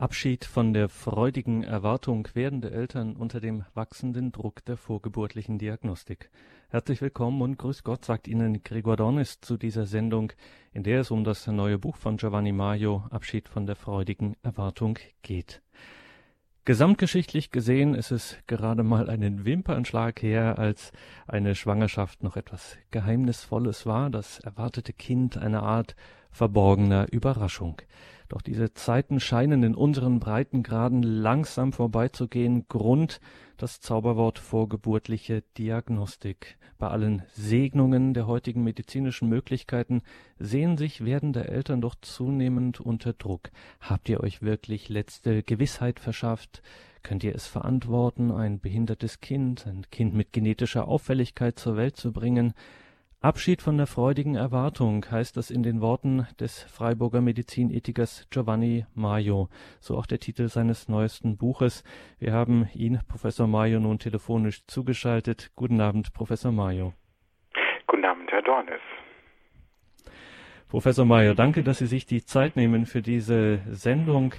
Abschied von der freudigen Erwartung werdende Eltern unter dem wachsenden Druck der vorgeburtlichen Diagnostik. Herzlich willkommen und grüß Gott, sagt Ihnen Gregor Dornis zu dieser Sendung, in der es um das neue Buch von Giovanni Maio, Abschied von der freudigen Erwartung, geht. Gesamtgeschichtlich gesehen ist es gerade mal einen Wimpernschlag her, als eine Schwangerschaft noch etwas Geheimnisvolles war, das erwartete Kind eine Art verborgener Überraschung. Doch diese Zeiten scheinen in unseren Breitengraden langsam vorbeizugehen. Grund das Zauberwort vorgeburtliche Diagnostik. Bei allen Segnungen der heutigen medizinischen Möglichkeiten sehen sich werdende Eltern doch zunehmend unter Druck. Habt ihr euch wirklich letzte Gewissheit verschafft? Könnt ihr es verantworten, ein behindertes Kind, ein Kind mit genetischer Auffälligkeit zur Welt zu bringen? Abschied von der freudigen Erwartung heißt das in den Worten des Freiburger Medizinethikers Giovanni Maio, so auch der Titel seines neuesten Buches. Wir haben ihn, Professor Maio, nun telefonisch zugeschaltet. Guten Abend, Professor Maio. Guten Abend, Herr Dornes. Professor Maio, danke, dass Sie sich die Zeit nehmen für diese Sendung.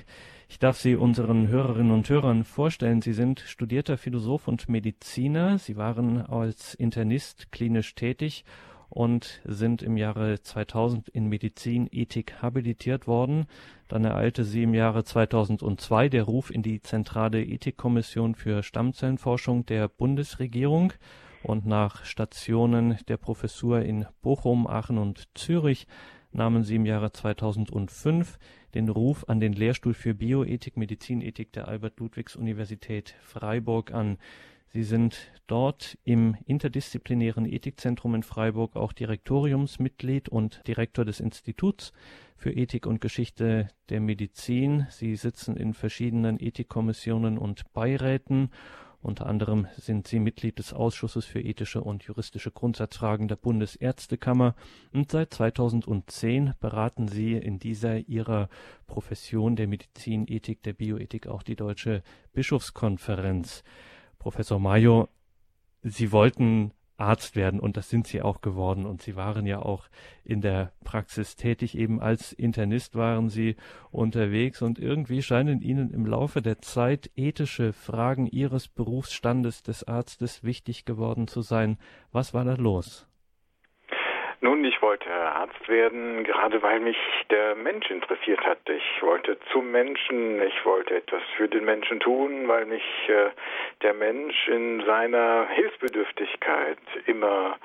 Ich darf Sie unseren Hörerinnen und Hörern vorstellen. Sie sind studierter Philosoph und Mediziner. Sie waren als Internist klinisch tätig und sind im Jahre 2000 in Medizinethik habilitiert worden. Dann ereilte sie im Jahre 2002 der Ruf in die zentrale Ethikkommission für Stammzellenforschung der Bundesregierung und nach Stationen der Professur in Bochum, Aachen und Zürich nahmen sie im Jahre 2005 den Ruf an den Lehrstuhl für Bioethik, Medizinethik der Albert-Ludwigs-Universität Freiburg an. Sie sind dort im interdisziplinären Ethikzentrum in Freiburg auch Direktoriumsmitglied und Direktor des Instituts für Ethik und Geschichte der Medizin. Sie sitzen in verschiedenen Ethikkommissionen und Beiräten. Unter anderem sind Sie Mitglied des Ausschusses für ethische und juristische Grundsatzfragen der Bundesärztekammer und seit 2010 beraten Sie in dieser Ihrer Profession der Medizinethik, der Bioethik auch die Deutsche Bischofskonferenz. Professor Mayo, Sie wollten Arzt werden und das sind Sie auch geworden und Sie waren ja auch in der Praxis tätig, eben als Internist waren Sie unterwegs und irgendwie scheinen Ihnen im Laufe der Zeit ethische Fragen Ihres Berufsstandes des Arztes wichtig geworden zu sein. Was war da los? Nun, ich wollte Arzt werden, gerade weil mich der Mensch interessiert hat. Ich wollte zum Menschen, ich wollte etwas für den Menschen tun, weil mich äh, der Mensch in seiner Hilfsbedürftigkeit immer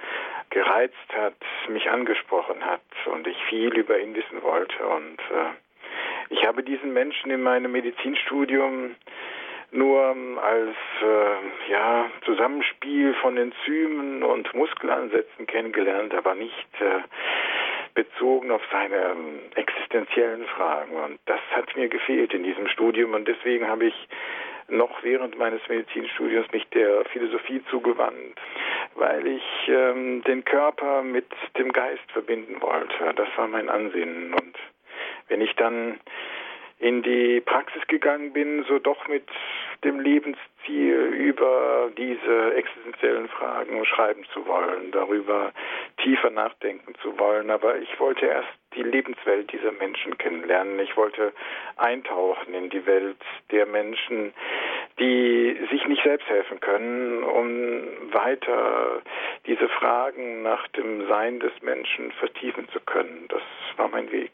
gereizt hat, mich angesprochen hat und ich viel über ihn wissen wollte. Und äh, ich habe diesen Menschen in meinem Medizinstudium nur ähm, als äh, ja, Zusammenspiel von Enzymen und Muskelansätzen kennengelernt, aber nicht äh, bezogen auf seine ähm, existenziellen Fragen. Und das hat mir gefehlt in diesem Studium und deswegen habe ich noch während meines Medizinstudiums mich der Philosophie zugewandt, weil ich ähm, den Körper mit dem Geist verbinden wollte. Das war mein Ansinnen. Und wenn ich dann in die Praxis gegangen bin, so doch mit dem Lebensziel über diese existenziellen Fragen schreiben zu wollen, darüber tiefer nachdenken zu wollen. Aber ich wollte erst die Lebenswelt dieser Menschen kennenlernen. Ich wollte eintauchen in die Welt der Menschen, die sich nicht selbst helfen können, um weiter diese Fragen nach dem Sein des Menschen vertiefen zu können. Das war mein Weg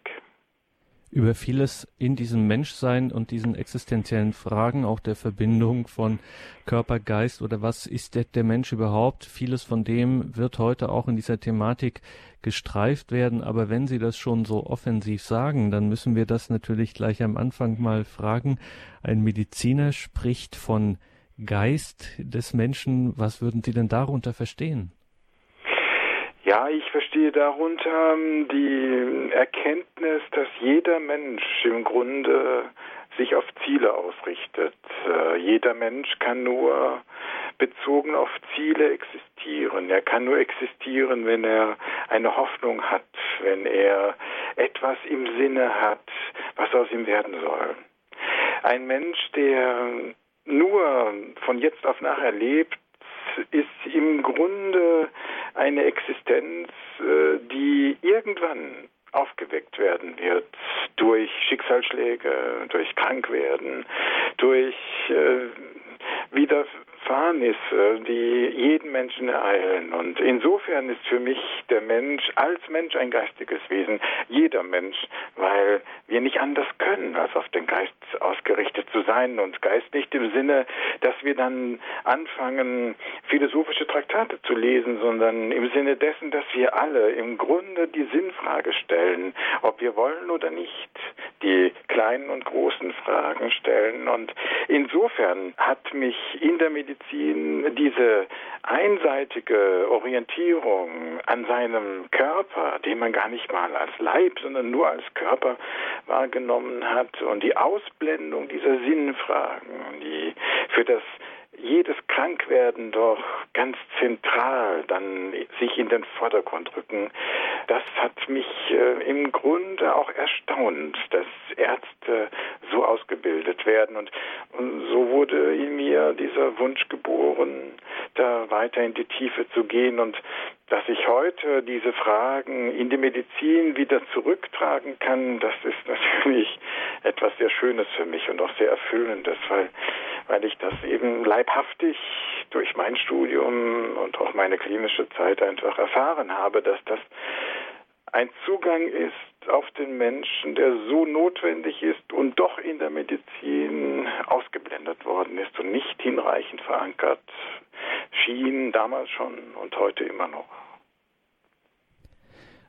über vieles in diesem Menschsein und diesen existenziellen Fragen, auch der Verbindung von Körper, Geist oder was ist der, der, Mensch überhaupt. Vieles von dem wird heute auch in dieser Thematik gestreift werden. Aber wenn Sie das schon so offensiv sagen, dann müssen wir das natürlich gleich am Anfang mal fragen. Ein Mediziner spricht von Geist des Menschen. Was würden Sie denn darunter verstehen? Ja, ich verstehe darunter ähm, die Erkenntnis, dass jeder Mensch im Grunde sich auf Ziele ausrichtet. Äh, jeder Mensch kann nur bezogen auf Ziele existieren. Er kann nur existieren, wenn er eine Hoffnung hat, wenn er etwas im Sinne hat, was aus ihm werden soll. Ein Mensch, der nur von jetzt auf nachher lebt, ist im Grunde eine Existenz, äh, die irgendwann aufgeweckt werden wird durch Schicksalsschläge, durch Krankwerden, durch äh, wieder Gefahrnisse, die jeden Menschen ereilen. Und insofern ist für mich der Mensch als Mensch ein geistiges Wesen, jeder Mensch, weil wir nicht anders können, als auf den Geist sein. Und Geist nicht im Sinne, dass wir dann anfangen, philosophische Traktate zu lesen, sondern im Sinne dessen, dass wir alle im Grunde die Sinnfrage stellen, ob wir wollen oder nicht, die kleinen und großen Fragen stellen. Und insofern hat mich in der Medizin diese einseitige Orientierung an seinem Körper, den man gar nicht mal als Leib, sondern nur als Körper wahrgenommen hat und die Ausblendung dieser Sinnfragen, die für das jedes Krankwerden doch ganz zentral dann sich in den Vordergrund rücken, das hat mich äh, im Grunde auch erstaunt, dass Ärzte so ausgebildet werden. Und, und so wurde in mir dieser Wunsch geboren, da weiter in die Tiefe zu gehen und dass ich heute diese Fragen in die Medizin wieder zurücktragen kann, das ist natürlich etwas sehr Schönes für mich und auch sehr Erfüllendes, weil, weil ich das eben leibhaftig durch mein Studium und auch meine klinische Zeit einfach erfahren habe, dass das ein Zugang ist auf den Menschen, der so notwendig ist und doch in der Medizin ausgeblendet worden ist und nicht hinreichend verankert schien damals schon und heute immer noch.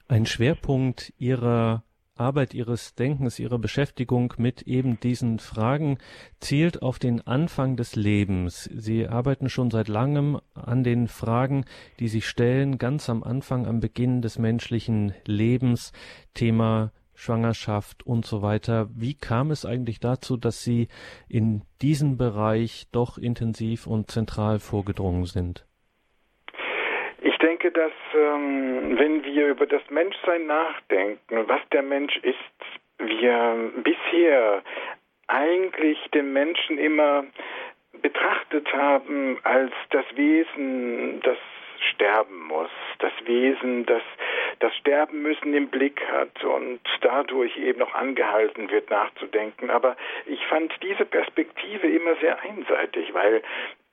Ein Schwerpunkt Ihrer Arbeit, Ihres Denkens, Ihrer Beschäftigung mit eben diesen Fragen zielt auf den Anfang des Lebens. Sie arbeiten schon seit langem an den Fragen, die sich stellen, ganz am Anfang, am Beginn des menschlichen Lebens. Thema Schwangerschaft und so weiter. Wie kam es eigentlich dazu, dass Sie in diesen Bereich doch intensiv und zentral vorgedrungen sind? Denke, dass ähm, wenn wir über das Menschsein nachdenken, was der Mensch ist, wir bisher eigentlich den Menschen immer betrachtet haben als das Wesen, das sterben muss, das Wesen, das das Sterben müssen im Blick hat und dadurch eben noch angehalten wird nachzudenken. Aber ich fand diese Perspektive immer sehr einseitig, weil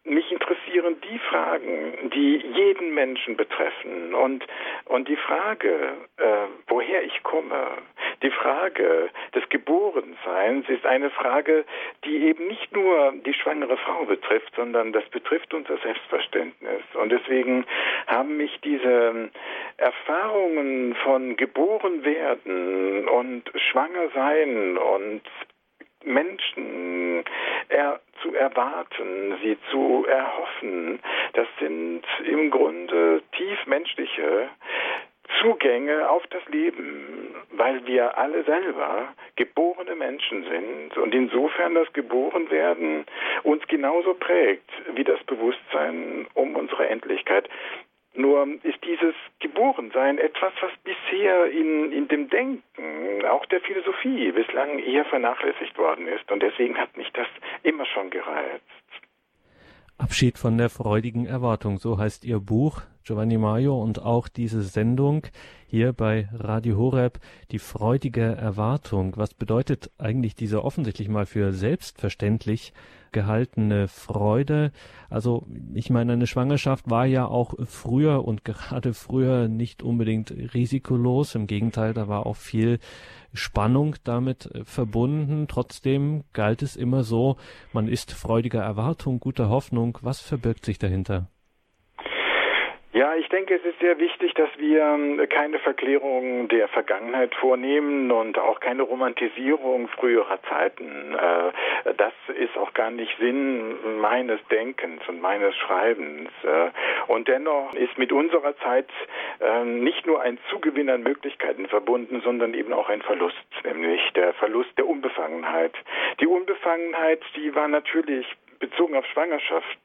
mich interessieren die Fragen, die jeden Menschen betreffen und, und die Frage, äh, woher ich komme, die Frage des Geborenseins ist eine Frage, die eben nicht nur die schwangere Frau betrifft, sondern das betrifft unser Selbstverständnis. Und deswegen haben mich diese Erfahrungen von geboren werden und schwanger sein und Menschen er, zu erwarten, sie zu erhoffen. Das sind im Grunde tiefmenschliche Zugänge auf das Leben, weil wir alle selber geborene Menschen sind und insofern das Geborenwerden uns genauso prägt wie das Bewusstsein um unsere Endlichkeit. Nur ist dieses Geborensein etwas, was bisher in, in dem Denken, auch der Philosophie, bislang eher vernachlässigt worden ist. Und deswegen hat mich das immer schon gereizt. Abschied von der freudigen Erwartung, so heißt Ihr Buch, Giovanni Maio, und auch diese Sendung hier bei Radio Horeb, die freudige Erwartung. Was bedeutet eigentlich diese offensichtlich mal für selbstverständlich gehaltene Freude. Also ich meine, eine Schwangerschaft war ja auch früher und gerade früher nicht unbedingt risikolos. Im Gegenteil, da war auch viel Spannung damit äh, verbunden. Trotzdem galt es immer so, man ist freudiger Erwartung, guter Hoffnung. Was verbirgt sich dahinter? Ja, ich denke, es ist sehr wichtig, dass wir ähm, keine Verklärung der Vergangenheit vornehmen und auch keine Romantisierung früherer Zeiten. Äh, das ist auch gar nicht Sinn meines Denkens und meines Schreibens. Äh, und dennoch ist mit unserer Zeit ähm, nicht nur ein Zugewinn an Möglichkeiten verbunden, sondern eben auch ein Verlust, nämlich der Verlust der Unbefangenheit. Die Unbefangenheit, die war natürlich bezogen auf Schwangerschaft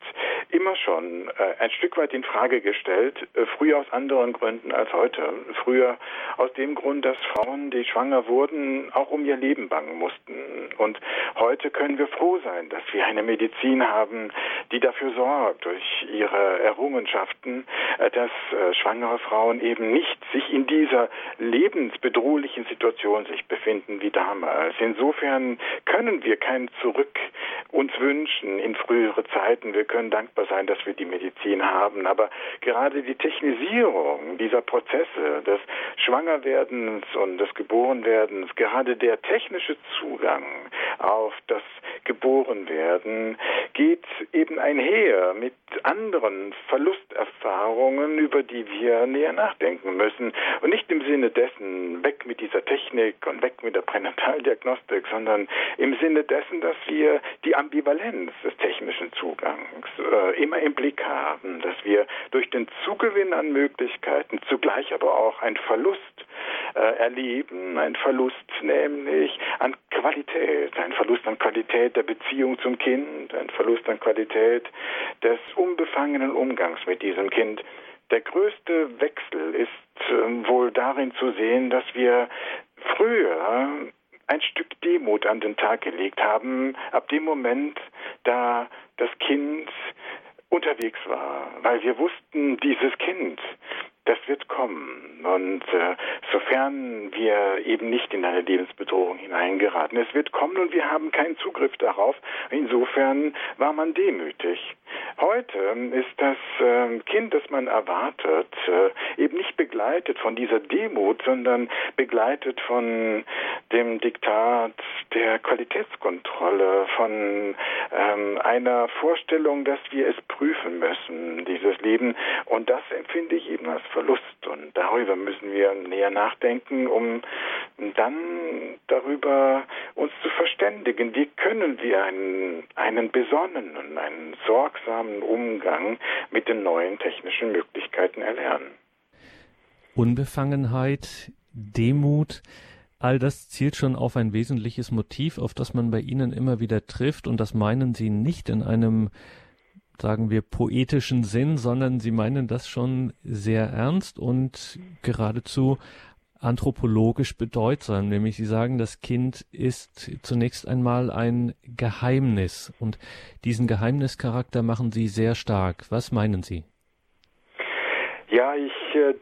immer schon äh, ein Stück weit in Frage gestellt, äh, früher aus anderen Gründen als heute. Früher aus dem Grund, dass Frauen, die schwanger wurden, auch um ihr Leben bangen mussten. Und heute können wir froh sein, dass wir eine Medizin haben, die dafür sorgt, durch ihre Errungenschaften, äh, dass äh, schwangere Frauen eben nicht sich in dieser lebensbedrohlichen Situation sich befinden wie damals. Insofern können wir kein Zurück uns wünschen in frühere Zeiten. Wir können dankbar sein, dass wir die Medizin haben. Aber gerade die Technisierung dieser Prozesse des Schwangerwerdens und des Geborenwerdens, gerade der technische Zugang auf das Geborenwerden geht eben einher mit anderen Verlusterfahrungen, über die wir näher nachdenken müssen. Und nicht im Sinne dessen, weg mit dieser Technik und weg mit der Pränataldiagnostik, sondern im Sinne dessen, dass wir die Ambivalenz des technischen Zugangs äh, immer im Blick haben, dass wir durch den Zugewinn an Möglichkeiten zugleich aber auch einen Verlust äh, erleben, ein Verlust nämlich an Qualität, ein Verlust an Qualität der Beziehung zum Kind, ein Verlust an Qualität des unbefangenen Umgangs mit diesem Kind. Der größte Wechsel ist äh, wohl darin zu sehen, dass wir früher ein Stück Demut an den Tag gelegt haben, ab dem Moment, da das Kind unterwegs war, weil wir wussten, dieses Kind, das wird kommen. Und äh, sofern wir eben nicht in eine Lebensbedrohung hineingeraten, es wird kommen und wir haben keinen Zugriff darauf. Insofern war man demütig. Heute ist das äh, Kind, das man erwartet, äh, eben nicht begleitet von dieser Demut, sondern begleitet von dem Diktat der Qualitätskontrolle, von ähm, einer Vorstellung, dass wir es prüfen müssen, dieses Leben. Und das empfinde ich eben als Verlust. Und darüber müssen wir näher nachdenken, um dann darüber uns zu verständigen. Wie können wir einen, einen besonnenen, einen sorgsamen Umgang mit den neuen technischen Möglichkeiten erlernen? Unbefangenheit, Demut, all das zielt schon auf ein wesentliches Motiv, auf das man bei Ihnen immer wieder trifft, und das meinen Sie nicht in einem sagen wir, poetischen Sinn, sondern sie meinen das schon sehr ernst und geradezu anthropologisch bedeutsam, nämlich sie sagen, das Kind ist zunächst einmal ein Geheimnis und diesen Geheimnischarakter machen sie sehr stark. Was meinen Sie? Ja, ich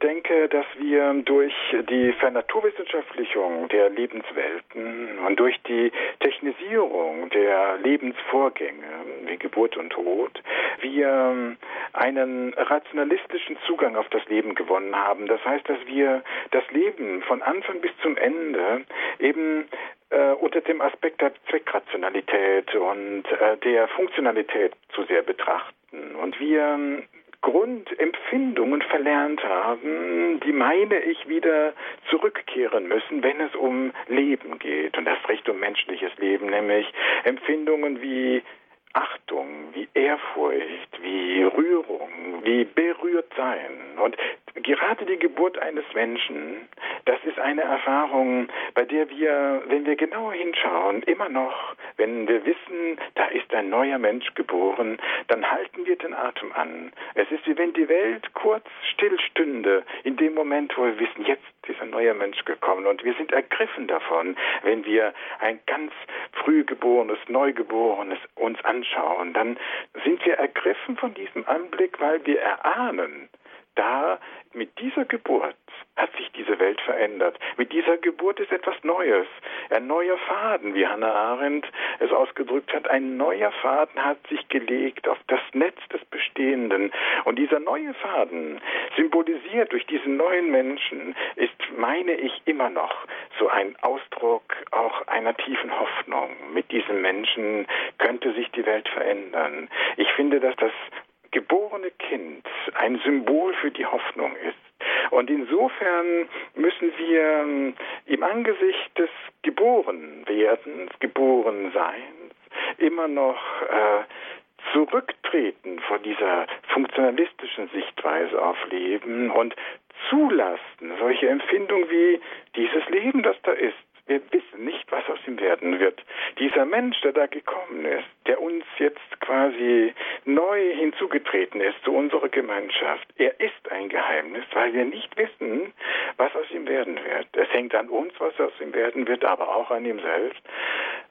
denke, dass wir durch die Vernaturwissenschaftlichung der Lebenswelten und durch die Technisierung der Lebensvorgänge wie Geburt und Tod, wir einen rationalistischen Zugang auf das Leben gewonnen haben. Das heißt, dass wir das Leben von Anfang bis zum Ende eben äh, unter dem Aspekt der Zweckrationalität und äh, der Funktionalität zu sehr betrachten. Und wir Grundempfindungen verlernt haben, die meine ich wieder zurückkehren müssen, wenn es um Leben geht und erst recht um menschliches Leben, nämlich Empfindungen wie Achtung, wie Ehrfurcht, wie Rührung, wie berührt sein. Und gerade die Geburt eines Menschen, das ist eine Erfahrung, bei der wir, wenn wir genauer hinschauen, immer noch, wenn wir wissen, da ist ein neuer Mensch geboren, dann halten wir den Atem an. Es ist wie wenn die Welt kurz stillstünde, in dem Moment, wo wir wissen, jetzt ist ein neuer Mensch gekommen. Und wir sind ergriffen davon, wenn wir ein ganz frühgeborenes, neugeborenes uns anschauen, dann sind wir ergriffen von diesem Anblick, weil wir erahnen, da mit dieser Geburt hat sich diese Welt verändert. Mit dieser Geburt ist etwas Neues. Ein neuer Faden, wie Hannah Arendt es ausgedrückt hat, ein neuer Faden hat sich gelegt auf das Netz des Bestehenden. Und dieser neue Faden, symbolisiert durch diesen neuen Menschen, ist, meine ich, immer noch so ein Ausdruck auch einer tiefen Hoffnung. Mit diesem Menschen könnte sich die Welt verändern. Ich finde, dass das geborene Kind ein Symbol für die Hoffnung ist. Und insofern müssen wir ähm, im Angesicht des Geborenwerdens, Geborenseins, immer noch äh, zurücktreten vor dieser funktionalistischen Sichtweise auf Leben und zulassen solche Empfindungen wie dieses Leben, das da ist. Wir wissen nicht, was aus ihm werden wird. Dieser Mensch, der da gekommen ist, der uns jetzt quasi neu hinzugetreten ist zu unserer Gemeinschaft, er ist ein Geheimnis, weil wir nicht wissen, was aus ihm werden wird. Es hängt an uns, was aus ihm werden wird, aber auch an ihm selbst.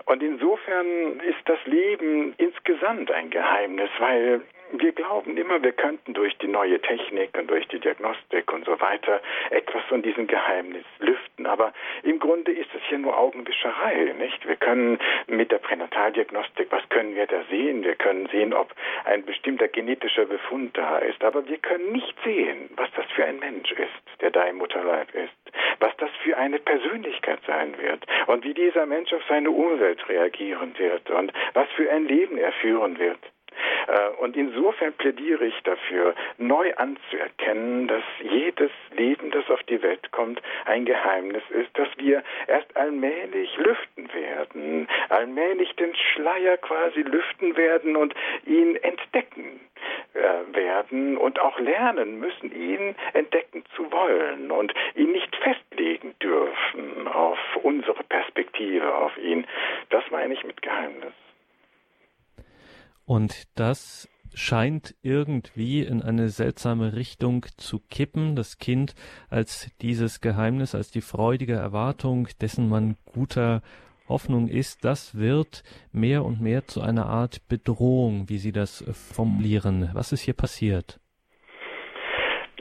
Und insofern ist das Leben insgesamt ein Geheimnis, weil wir glauben immer, wir könnten durch die neue Technik und durch die Diagnostik und so weiter etwas von diesem Geheimnis lüften. Aber im Grunde ist es hier nur Augenwischerei, nicht? Wir können mit der Pränataldiagnostik, was können wir da sehen? Wir können sehen, ob ein bestimmter genetischer Befund da ist. Aber wir können nicht sehen, was das für ein Mensch ist, der da im Mutterleib ist. Was das für eine Persönlichkeit sein wird. Und wie dieser Mensch auf seine Umwelt reagieren wird. Und was für ein Leben er führen wird. Äh, und insofern plädiere ich dafür, neu anzuerkennen, dass jedes Leben, das auf die Welt kommt, ein Geheimnis ist, dass wir erst allmählich lüften werden, allmählich den Schleier quasi lüften werden und ihn entdecken äh, werden und auch lernen müssen, ihn entdecken zu wollen. Und ihn nicht festlegen dürfen auf unsere Perspektive auf ihn. Das meine ich mit Geheimnis. Und das scheint irgendwie in eine seltsame Richtung zu kippen. Das Kind als dieses Geheimnis, als die freudige Erwartung, dessen man guter Hoffnung ist, das wird mehr und mehr zu einer Art Bedrohung, wie Sie das formulieren. Was ist hier passiert?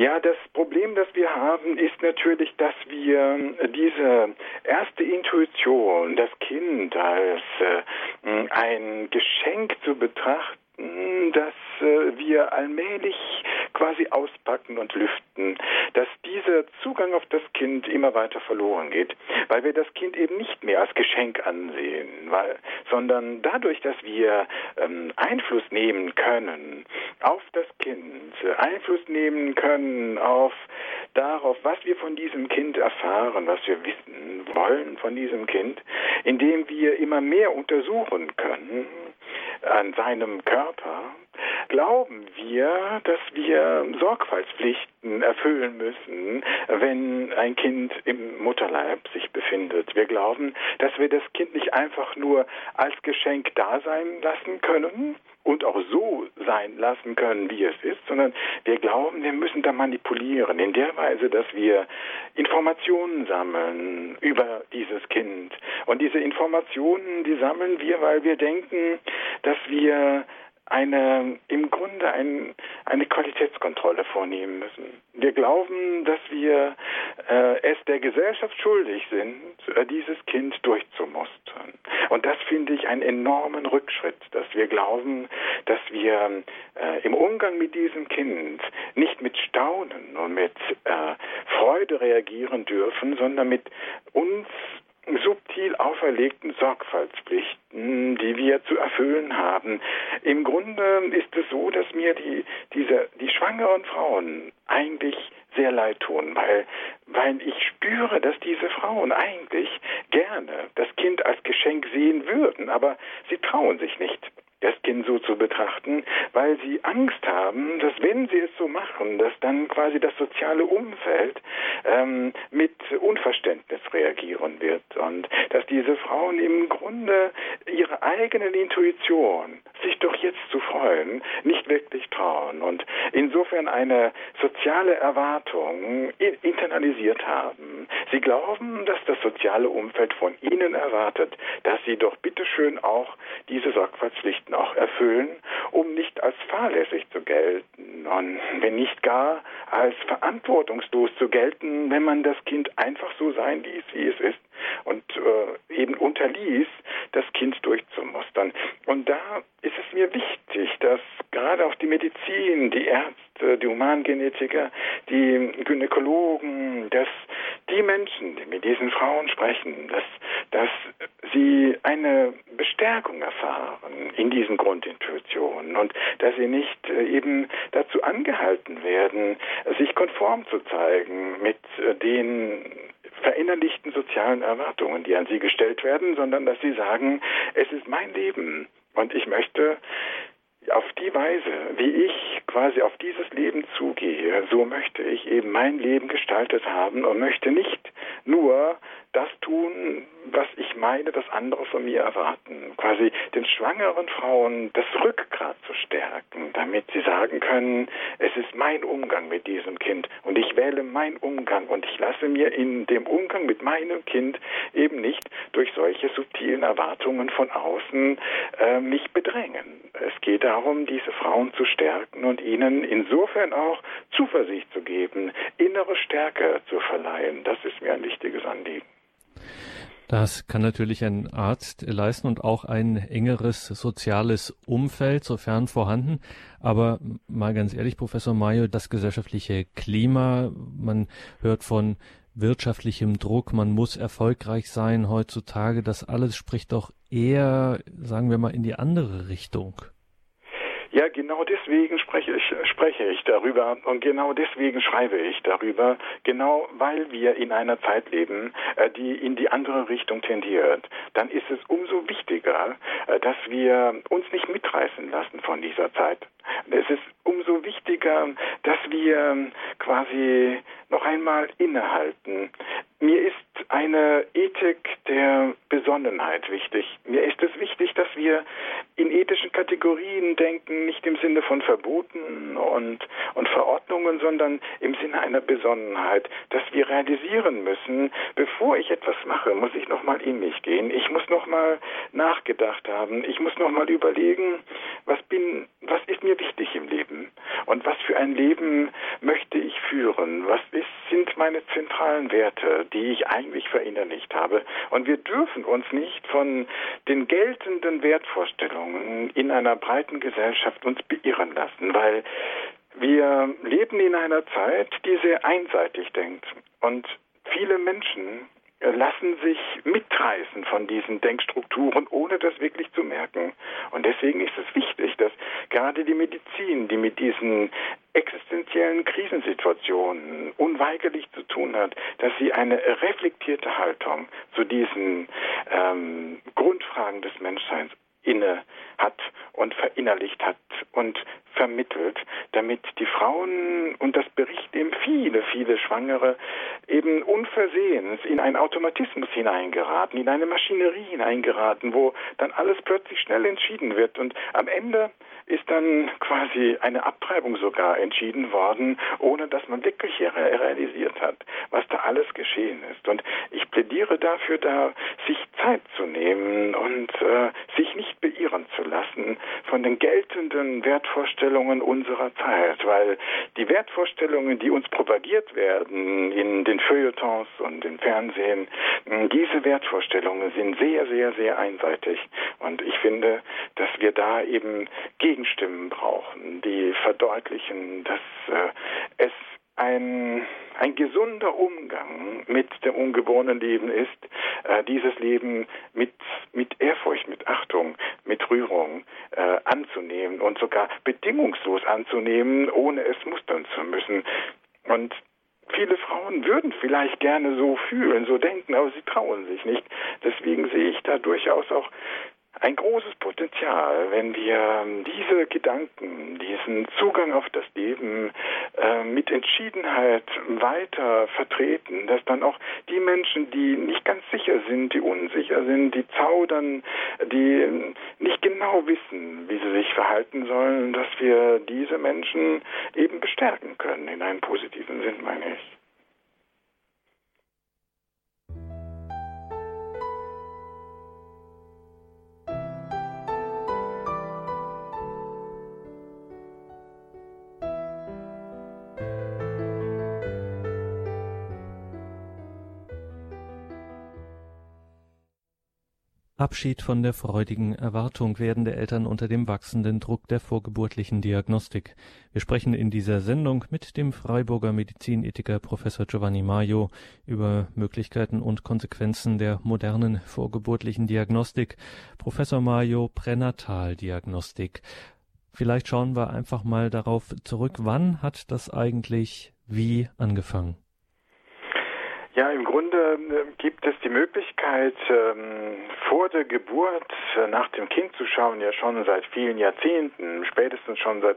Ja, das Problem, das wir haben, ist natürlich, dass wir diese erste Intuition, das Kind als äh, ein Geschenk zu betrachten, das äh, wir allmählich quasi auspacken und lüften, dass dieser Zugang auf das Kind immer weiter verloren geht, weil wir das Kind eben nicht mehr als Geschenk ansehen, weil, sondern dadurch, dass wir ähm, Einfluss nehmen können auf das Kind, Einfluss nehmen können auf darauf, was wir von diesem Kind erfahren, was wir wissen wollen von diesem Kind, indem wir immer mehr untersuchen können an seinem Körper, glauben wir, dass wir Sorgfaltspflichten erfüllen müssen, wenn ein Kind im Mutterleib sich befindet. Wir glauben, dass wir das Kind nicht einfach nur als Geschenk da sein lassen können und auch so sein lassen können, wie es ist, sondern wir glauben, wir müssen da manipulieren in der Weise, dass wir Informationen sammeln über dieses Kind. Und diese Informationen, die sammeln wir, weil wir denken, dass wir eine, im Grunde ein, eine Qualitätskontrolle vornehmen müssen. Wir glauben, dass wir äh, es der Gesellschaft schuldig sind, äh, dieses Kind durchzumustern. Und das finde ich einen enormen Rückschritt, dass wir glauben, dass wir äh, im Umgang mit diesem Kind nicht mit Staunen und mit äh, Freude reagieren dürfen, sondern mit uns subtil auferlegten Sorgfaltspflichten, die wir zu erfüllen haben. Im Grunde ist es so, dass mir die, diese, die schwangeren Frauen eigentlich sehr leid tun, weil, weil ich spüre, dass diese Frauen eigentlich gerne das Kind als Geschenk sehen würden, aber sie trauen sich nicht das Kind so zu betrachten, weil sie Angst haben, dass wenn sie es so machen, dass dann quasi das soziale Umfeld ähm, mit Unverständnis reagieren wird und dass diese Frauen im Grunde ihre eigenen Intuition, sich doch jetzt zu freuen, nicht wirklich trauen und insofern eine soziale Erwartung internalisiert haben. Sie glauben, dass das soziale Umfeld von ihnen erwartet, dass sie doch bitteschön auch diese Sorgfaltspflichten Pflichten auch erfüllen, um nicht als fahrlässig zu gelten und wenn nicht gar als verantwortungslos zu gelten, wenn man das Kind einfach so sein ließ, wie es ist und äh, eben unterließ, das Kind durchzumustern. Und da ist es mir wichtig, dass gerade auch die Medizin, die Ärzte, die Humangenetiker, die Gynäkologen, dass die Menschen, die mit diesen Frauen sprechen, dass, dass sie eine Bestärkung erfahren in diesen Grundintuitionen und dass sie nicht äh, eben dazu angehalten werden, sich konform zu zeigen mit äh, den verinnerlichten sozialen Erwartungen, die an sie gestellt werden, sondern dass sie sagen, es ist mein Leben und ich möchte auf die Weise, wie ich quasi auf dieses Leben zugehe, so möchte ich eben mein Leben gestaltet haben und möchte nicht nur das tun, was ich meine, dass andere von mir erwarten. Quasi den schwangeren Frauen das Rückgrat zu stärken, damit sie sagen können, es ist mein Umgang mit diesem Kind und ich wähle meinen Umgang und ich lasse mir in dem Umgang mit meinem Kind eben nicht durch solche subtilen Erwartungen von außen äh, mich bedrängen. Es geht darum, diese Frauen zu stärken und ihnen insofern auch Zuversicht zu geben, innere Stärke zu verleihen. Das ist mir ein wichtiges Anliegen. Das kann natürlich ein Arzt leisten und auch ein engeres soziales Umfeld, sofern vorhanden. Aber mal ganz ehrlich, Professor Mayo, das gesellschaftliche Klima, man hört von wirtschaftlichem Druck, man muss erfolgreich sein heutzutage, das alles spricht doch eher, sagen wir mal, in die andere Richtung. Ja, genau deswegen spreche ich, spreche ich darüber und genau deswegen schreibe ich darüber, genau weil wir in einer Zeit leben, äh, die in die andere Richtung tendiert. Dann ist es umso wichtiger, äh, dass wir uns nicht mitreißen lassen von dieser Zeit. Es ist umso wichtiger, dass wir quasi noch einmal innehalten. Mir ist eine Ethik der Besonnenheit wichtig. Mir ist es wichtig, dass wir in ethischen Kategorien denken, nicht im Sinne von Verboten und, und Verordnungen, sondern im Sinne einer Besonnenheit, dass wir realisieren müssen, bevor ich etwas mache, muss ich nochmal in mich gehen. Ich muss nochmal nachgedacht haben. Ich muss nochmal überlegen, was bin, was ist mir wichtig im Leben? Und was für ein Leben möchte ich führen? Was ist, sind meine zentralen Werte, die ich eigentlich verinnerlicht habe? Und wir dürfen uns nicht von den geltenden Wertvorstellungen in einer breiten Gesellschaft uns beirren lassen, weil wir leben in einer Zeit, die sehr einseitig denkt. Und viele Menschen lassen sich mitreißen von diesen Denkstrukturen, ohne das wirklich zu merken. Und deswegen ist es wichtig, dass gerade die Medizin, die mit diesen existenziellen Krisensituationen unweigerlich zu tun hat, dass sie eine reflektierte Haltung zu diesen ähm, Grundfragen des Menschseins inne hat und verinnerlicht hat und vermittelt, damit die Frauen, und das berichten eben viele, viele Schwangere, eben unversehens in einen Automatismus hineingeraten, in eine Maschinerie hineingeraten, wo dann alles plötzlich schnell entschieden wird und am Ende ist dann quasi eine Abtreibung sogar entschieden worden, ohne dass man wirklich realisiert hat, was da alles geschehen ist. Und ich plädiere dafür, da sich Zeit zu nehmen und äh, sich nicht beirren zu lassen von den geltenden Wertvorstellungen unserer Zeit, weil die Wertvorstellungen, die uns propagiert werden in den Feuilletons und im Fernsehen, diese Wertvorstellungen sind sehr, sehr, sehr einseitig. Und ich finde, dass wir da eben Gegenstimmen brauchen, die verdeutlichen, dass äh, es ein, ein gesunder Umgang mit dem ungeborenen Leben ist, äh, dieses Leben mit, mit Ehrfurcht, mit Achtung, mit Rührung äh, anzunehmen und sogar bedingungslos anzunehmen, ohne es mustern zu müssen. Und Viele Frauen würden vielleicht gerne so fühlen, so denken, aber sie trauen sich nicht. Deswegen sehe ich da durchaus auch ein großes Potenzial, wenn wir diese Gedanken, diesen Zugang auf das Leben äh, mit Entschiedenheit weiter vertreten, dass dann auch die Menschen, die nicht ganz sicher sind, die unsicher sind, die zaudern, die nicht genau wissen, wie sie sich verhalten sollen, dass wir diese Menschen eben bestärken können in einem positiven Sinn, meine ich. Abschied von der freudigen Erwartung werdende Eltern unter dem wachsenden Druck der vorgeburtlichen Diagnostik. Wir sprechen in dieser Sendung mit dem Freiburger Medizinethiker Professor Giovanni Maio über Möglichkeiten und Konsequenzen der modernen vorgeburtlichen Diagnostik. Professor Maio, Pränataldiagnostik. Vielleicht schauen wir einfach mal darauf zurück, wann hat das eigentlich wie angefangen? Ja, im Grunde äh, gibt es die Möglichkeit, ähm, vor der Geburt äh, nach dem Kind zu schauen, ja schon seit vielen Jahrzehnten, spätestens schon seit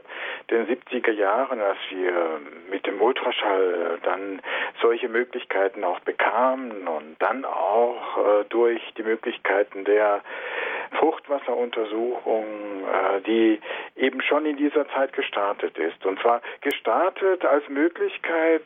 den 70er Jahren, als wir mit dem Ultraschall dann solche Möglichkeiten auch bekamen und dann auch äh, durch die Möglichkeiten der Fruchtwasseruntersuchung, die eben schon in dieser Zeit gestartet ist. Und zwar gestartet als Möglichkeit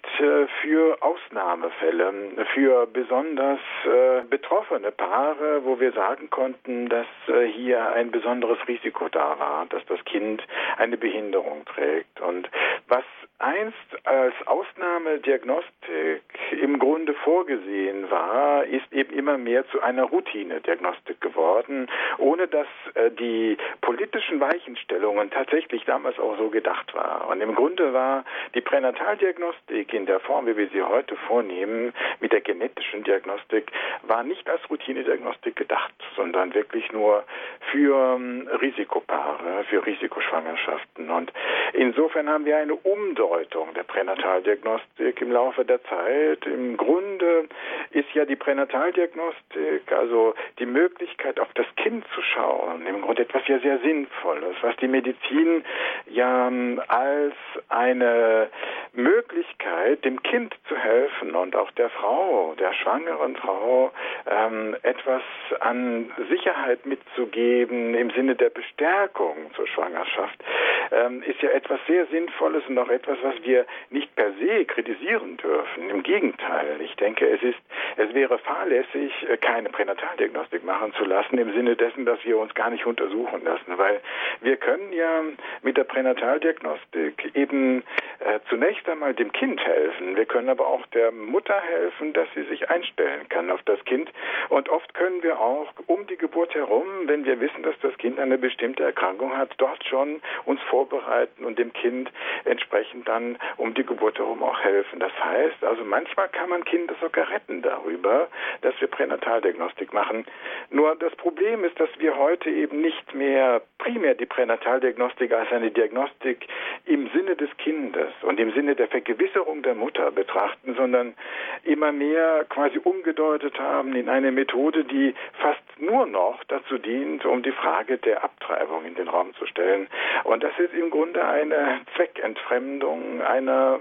für Ausnahmefälle für besonders äh, betroffene Paare, wo wir sagen konnten, dass äh, hier ein besonderes Risiko da war, dass das Kind eine Behinderung trägt. Und was einst als Ausnahmediagnostik im Grunde vorgesehen war, ist eben immer mehr zu einer Routine-Diagnostik geworden, ohne dass äh, die politischen Weichenstellungen tatsächlich damals auch so gedacht waren. Und im Grunde war die Pränataldiagnostik in der Form, wie wir sie heute vornehmen, mit der genetischen Diagnostik, war nicht als Routine-Diagnostik gedacht, sondern wirklich nur für ähm, Risikopaare, für Risikoschwangerschaften. Und insofern haben wir eine Umdeutung Bedeutung der Pränataldiagnostik im Laufe der Zeit. Im Grunde ist ja die Pränataldiagnostik, also die Möglichkeit auf das Kind zu schauen, im Grunde etwas ja sehr Sinnvolles, was die Medizin ja als eine Möglichkeit, dem Kind zu helfen und auch der Frau, der schwangeren Frau, ähm, etwas an Sicherheit mitzugeben im Sinne der Bestärkung zur Schwangerschaft, ähm, ist ja etwas sehr Sinnvolles und auch etwas, was wir nicht per se kritisieren dürfen. Im Gegenteil, ich denke, es ist, es wäre fahrlässig, äh, keine Pränataldiagnostik machen zu lassen, im Sinne dessen, dass wir uns gar nicht untersuchen lassen, weil wir können ja mit der Pränataldiagnostik eben äh, zunächst einmal dem Kind helfen. Wir können aber auch der Mutter helfen, dass sie sich einstellen kann auf das Kind. Und oft können wir auch um die Geburt herum, wenn wir wissen, dass das Kind eine bestimmte Erkrankung hat, dort schon uns vorbereiten und dem Kind entsprechend dann um die Geburt herum auch helfen. Das heißt, also manchmal kann man Kinder sogar retten darüber, dass wir Pränataldiagnostik machen. Nur das Problem ist, dass wir heute eben nicht mehr primär die Pränataldiagnostik als eine Diagnostik im Sinne des Kindes und im Sinne der Vergewisserung der Mutter betrachten, sondern immer mehr quasi umgedeutet haben in eine Methode, die fast nur noch dazu dient, um die Frage der Abtreibung in den Raum zu stellen. Und das ist im Grunde eine Zweckentfremdung einer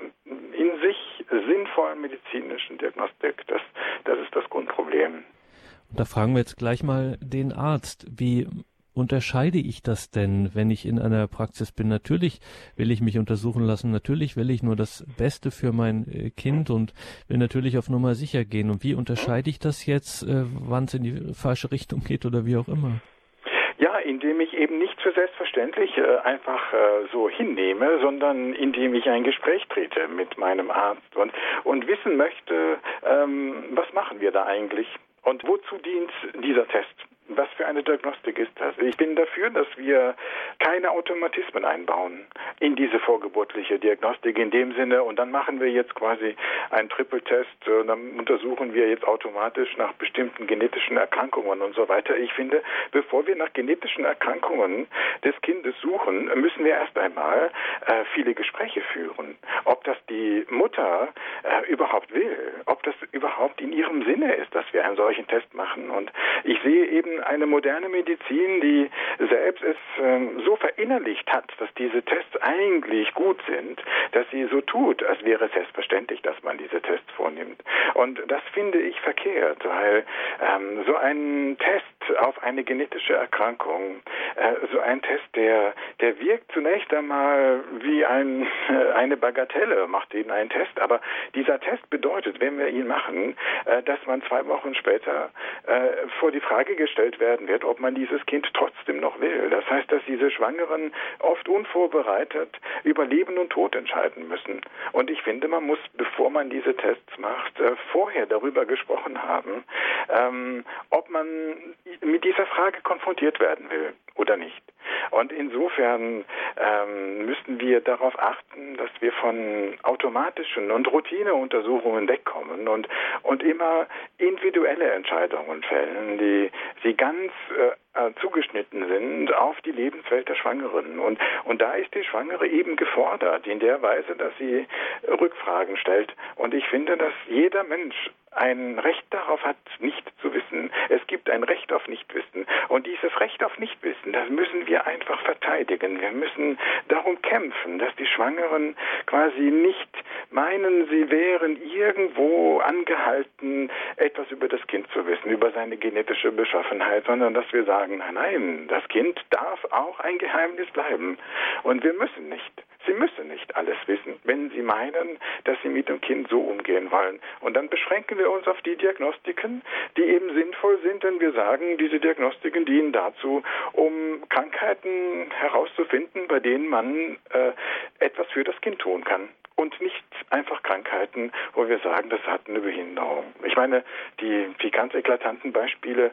in sich sinnvollen medizinischen Diagnostik. Das, das ist das Grundproblem. Da fragen wir jetzt gleich mal den Arzt, wie unterscheide ich das denn, wenn ich in einer Praxis bin? Natürlich will ich mich untersuchen lassen, natürlich will ich nur das Beste für mein äh, Kind und will natürlich auf Nummer sicher gehen. Und wie unterscheide ich das jetzt, äh, wann es in die falsche Richtung geht oder wie auch immer? Ja, indem ich eben für selbstverständlich äh, einfach äh, so hinnehme, sondern indem ich ein Gespräch trete mit meinem Arzt und, und wissen möchte, ähm, was machen wir da eigentlich und wozu dient dieser Test? Was für eine Diagnostik ist das? Ich bin dafür, dass wir keine Automatismen einbauen in diese vorgeburtliche Diagnostik in dem Sinne und dann machen wir jetzt quasi einen Triple-Test, dann untersuchen wir jetzt automatisch nach bestimmten genetischen Erkrankungen und so weiter. Ich finde, bevor wir nach genetischen Erkrankungen des Kindes suchen, müssen wir erst einmal äh, viele Gespräche führen. Ob das die Mutter äh, überhaupt will, ob das überhaupt in ihrem Sinne ist, dass wir einen solchen Test machen. Und ich sehe eben eine moderne Medizin, die selbst es ähm, so verinnerlicht hat, dass diese Tests eigentlich gut sind, dass sie so tut, als wäre es selbstverständlich, dass man diese Tests vornimmt. Und das finde ich verkehrt, weil ähm, so ein Test auf eine genetische Erkrankung, äh, so ein Test, der, der wirkt zunächst einmal wie ein, äh, eine Bagatelle, macht eben einen Test, aber dieser Test bedeutet, wenn wir ihn machen, äh, dass man zwei Wochen später äh, vor die Frage gestellt gestellt werden wird, ob man dieses Kind trotzdem noch will. Das heißt, dass diese Schwangeren oft unvorbereitet über Leben und Tod entscheiden müssen. Und ich finde, man muss, bevor man diese Tests macht, äh, vorher darüber gesprochen haben, ähm, ob man mit dieser Frage konfrontiert werden will oder nicht. Und insofern ähm, müssen wir darauf achten, dass wir von automatischen und Routineuntersuchungen wegkommen und, und immer individuelle Entscheidungen fällen, die sie ganz äh, äh, zugeschnitten sind auf die Lebenswelt der Schwangeren. Und, und da ist die Schwangere eben gefordert, in der Weise, dass sie Rückfragen stellt. Und ich finde, dass jeder Mensch ein Recht darauf hat, nicht zu wissen. Es gibt ein Recht auf Nichtwissen. Und dieses Recht auf Nichtwissen, das müssen wir einfach verteidigen. Wir müssen darum kämpfen, dass die Schwangeren quasi nicht meinen, sie wären irgendwo angehalten, etwas über das Kind zu wissen, über seine genetische Beschaffenheit, sondern dass wir sagen, nein, nein, das Kind darf auch ein Geheimnis bleiben. Und wir müssen nicht. Sie müssen nicht alles wissen, wenn Sie meinen, dass Sie mit dem Kind so umgehen wollen. Und dann beschränken wir uns auf die Diagnostiken, die eben sinnvoll sind, denn wir sagen, diese Diagnostiken dienen dazu, um Krankheiten herauszufinden, bei denen man äh, etwas für das Kind tun kann und nicht einfach Krankheiten, wo wir sagen, das hat eine Behinderung. Ich meine, die, die ganz eklatanten Beispiele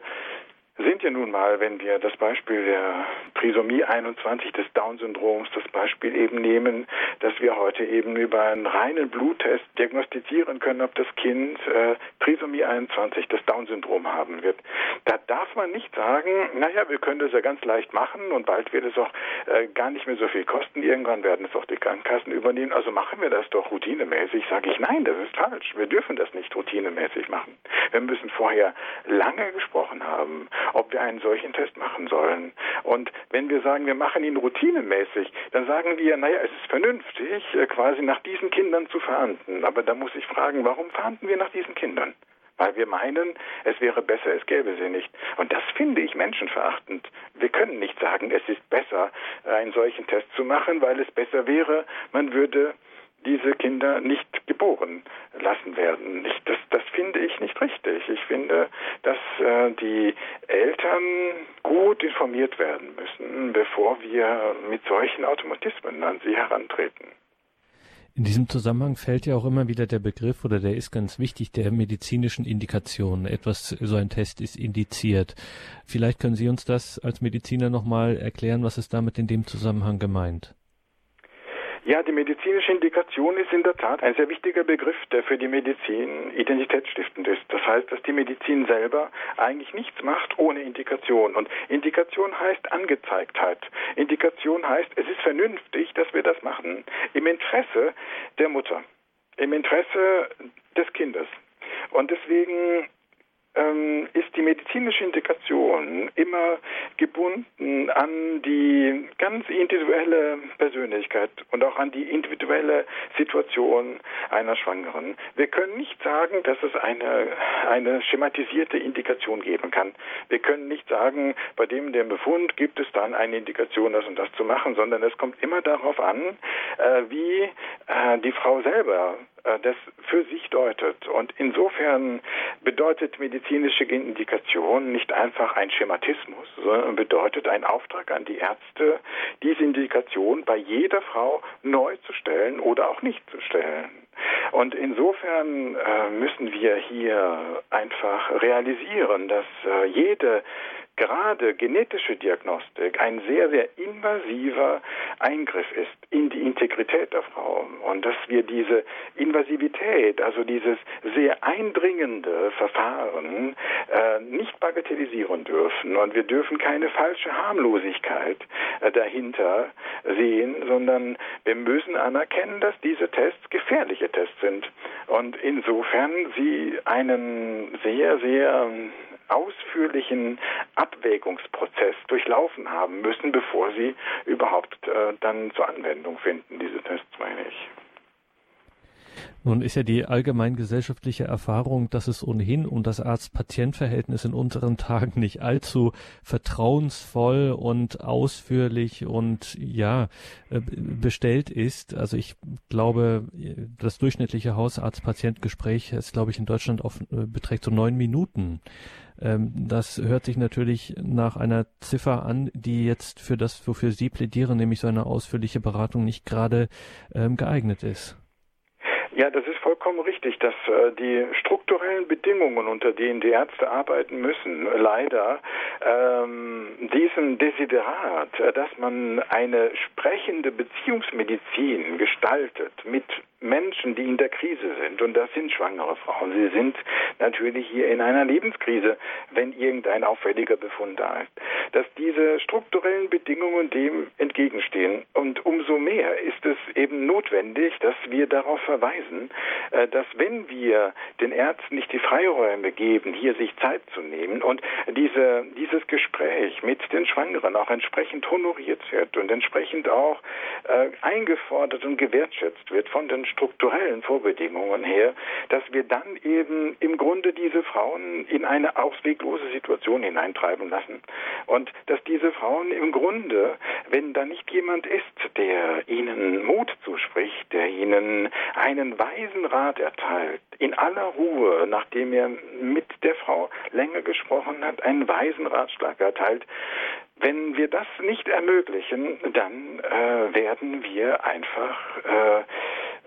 sind ja nun mal, wenn wir das Beispiel der Trisomie 21 des Down-Syndroms, das Beispiel eben nehmen, dass wir heute eben über einen reinen Bluttest diagnostizieren können, ob das Kind äh, Trisomie 21 das Down-Syndrom haben wird. Da darf man nicht sagen, naja, wir können das ja ganz leicht machen und bald wird es auch äh, gar nicht mehr so viel kosten. Irgendwann werden es auch die Krankenkassen übernehmen. Also machen wir das doch routinemäßig. Sage ich, nein, das ist falsch. Wir dürfen das nicht routinemäßig machen. Wir müssen vorher lange gesprochen haben ob wir einen solchen Test machen sollen. Und wenn wir sagen, wir machen ihn routinemäßig, dann sagen wir, naja, es ist vernünftig, äh, quasi nach diesen Kindern zu verhandeln. Aber da muss ich fragen, warum verhandeln wir nach diesen Kindern? weil wir meinen, es wäre besser, es gäbe sie nicht. Und das finde ich menschenverachtend. Wir können nicht sagen, es ist besser, einen solchen Test zu machen, weil es besser wäre, man würde diese Kinder nicht geboren lassen werden. Ich, das, das finde ich nicht richtig. Ich finde, dass äh, die Eltern gut informiert werden müssen, bevor wir mit solchen Automatismen an sie herantreten. In diesem Zusammenhang fällt ja auch immer wieder der Begriff, oder der ist ganz wichtig, der medizinischen Indikation. Etwas, so ein Test ist indiziert. Vielleicht können Sie uns das als Mediziner nochmal erklären, was ist damit in dem Zusammenhang gemeint? Ja, die medizinische Indikation ist in der Tat ein sehr wichtiger Begriff, der für die Medizin identitätsstiftend ist. Das heißt, dass die Medizin selber eigentlich nichts macht ohne Indikation. Und Indikation heißt Angezeigtheit. Indikation heißt, es ist vernünftig, dass wir das machen. Im Interesse der Mutter. Im Interesse des Kindes. Und deswegen ähm, ist die medizinische Integration immer gebunden an die ganz individuelle Persönlichkeit und auch an die individuelle Situation einer Schwangeren. Wir können nicht sagen, dass es eine, eine schematisierte Indikation geben kann. Wir können nicht sagen, bei dem dem Befund gibt es dann eine Indikation, das und das zu machen, sondern es kommt immer darauf an, äh, wie äh, die Frau selber das für sich deutet. Und insofern bedeutet medizinische Indikation nicht einfach ein Schematismus, sondern bedeutet ein Auftrag an die Ärzte, diese Indikation bei jeder Frau neu zu stellen oder auch nicht zu stellen. Und insofern äh, müssen wir hier einfach realisieren, dass äh, jede gerade genetische Diagnostik ein sehr, sehr invasiver Eingriff ist in die Integrität der Frau. Und dass wir diese Invasivität, also dieses sehr eindringende Verfahren äh, nicht bagatellisieren dürfen. Und wir dürfen keine falsche Harmlosigkeit äh, dahinter sehen, sondern wir müssen anerkennen, dass diese Tests gefährliche Tests sind. Und insofern sie einen sehr, sehr ausführlichen Abwägungsprozess durchlaufen haben müssen, bevor sie überhaupt äh, dann zur Anwendung finden, diese Tests, meine ich. Nun ist ja die allgemeingesellschaftliche Erfahrung, dass es ohnehin um das Arzt-Patient-Verhältnis in unseren Tagen nicht allzu vertrauensvoll und ausführlich und ja äh, bestellt ist. Also ich glaube, das durchschnittliche Hausarzt-Patient-Gespräch ist, glaube ich, in Deutschland auf, äh, beträgt so neun Minuten. Ähm, das hört sich natürlich nach einer Ziffer an, die jetzt für das, wofür Sie plädieren, nämlich so eine ausführliche Beratung nicht gerade ähm, geeignet ist. Ja, das ist vollkommen richtig, dass äh, die Struktur strukturellen Bedingungen, unter denen die Ärzte arbeiten müssen, leider ähm, diesen Desiderat, dass man eine sprechende Beziehungsmedizin gestaltet mit Menschen, die in der Krise sind, und das sind schwangere Frauen. Sie sind natürlich hier in einer Lebenskrise, wenn irgendein auffälliger Befund da ist. Dass diese strukturellen Bedingungen dem entgegenstehen. Und umso mehr ist es eben notwendig, dass wir darauf verweisen, äh, dass wenn wir den Ärzten nicht die Freiräume geben, hier sich Zeit zu nehmen und diese, dieses Gespräch mit den Schwangeren auch entsprechend honoriert wird und entsprechend auch äh, eingefordert und gewertschätzt wird von den strukturellen Vorbedingungen her, dass wir dann eben im Grunde diese Frauen in eine ausweglose Situation hineintreiben lassen. Und dass diese Frauen im Grunde, wenn da nicht jemand ist, der ihnen Mut zuspricht, der ihnen einen weisen Rat erteilt, in aller Ruhe, nachdem er mit der Frau länger gesprochen hat, einen weisen Ratschlag erteilt, wenn wir das nicht ermöglichen, dann äh, werden wir einfach äh,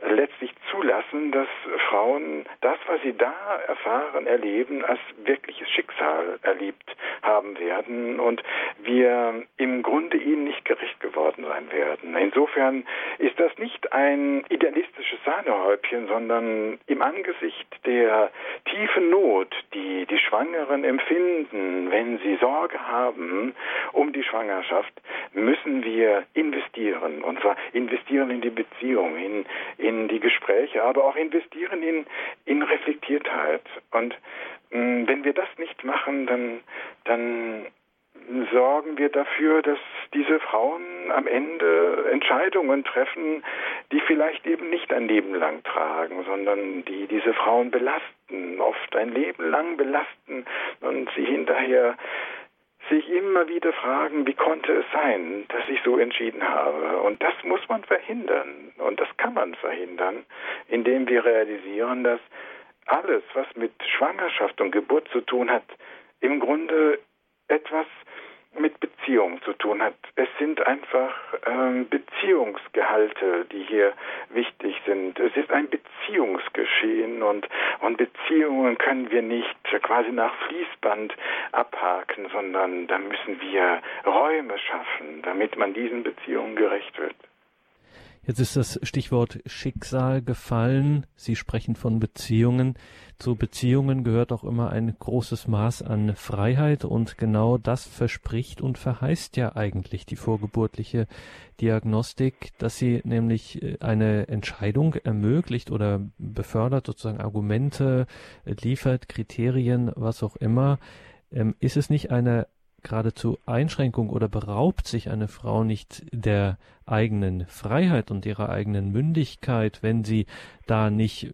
letztlich zulassen, dass Frauen das, was sie da erfahren, erleben, als wirkliches Schicksal erlebt haben werden und wir im Grunde ihnen nicht gerecht geworden sein werden. Insofern ist das nicht ein idealistisches Sahnehäubchen, sondern im Angesicht der tiefen Not, die die Schwangeren empfinden, wenn sie Sorge haben um die Schwangerschaft, müssen wir investieren. Und zwar investieren in die Beziehung, in, in die Gespräche, aber auch investieren in, in Reflektiertheit. Und mh, mm, wenn wir das nicht machen, dann, dann sorgen wir dafür, dass diese Frauen am Ende Entscheidungen treffen, die vielleicht eben nicht ein Leben lang tragen, sondern die diese Frauen belasten, oft ein Leben lang belasten und sie hinterher sich immer wieder fragen, wie konnte es sein, dass ich so entschieden habe. Und das muss man verhindern. Und das kann man verhindern, indem wir realisieren, dass alles, was mit Schwangerschaft und Geburt zu tun hat, im Grunde etwas mit Beziehung zu tun hat. Es sind einfach ähm, Beziehungsgehalte, die hier wichtig sind. Es ist ein Beziehungsgeschehen und, und Beziehungen können wir nicht quasi nach Fließband abhaken, sondern da müssen wir Räume schaffen, damit man diesen Beziehungen gerecht wird. Jetzt ist das Stichwort Schicksal gefallen. Sie sprechen von Beziehungen. Zu Beziehungen gehört auch immer ein großes Maß an Freiheit und genau das verspricht und verheißt ja eigentlich die vorgeburtliche Diagnostik, dass sie nämlich äh, eine Entscheidung ermöglicht oder befördert, sozusagen Argumente liefert, Kriterien, was auch immer. Ähm, ist es nicht eine geradezu Einschränkung oder beraubt sich eine Frau nicht der eigenen Freiheit und ihrer eigenen Mündigkeit, wenn sie da nicht,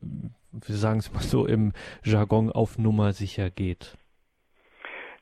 wir sagen es mal so im Jargon, auf Nummer sicher geht?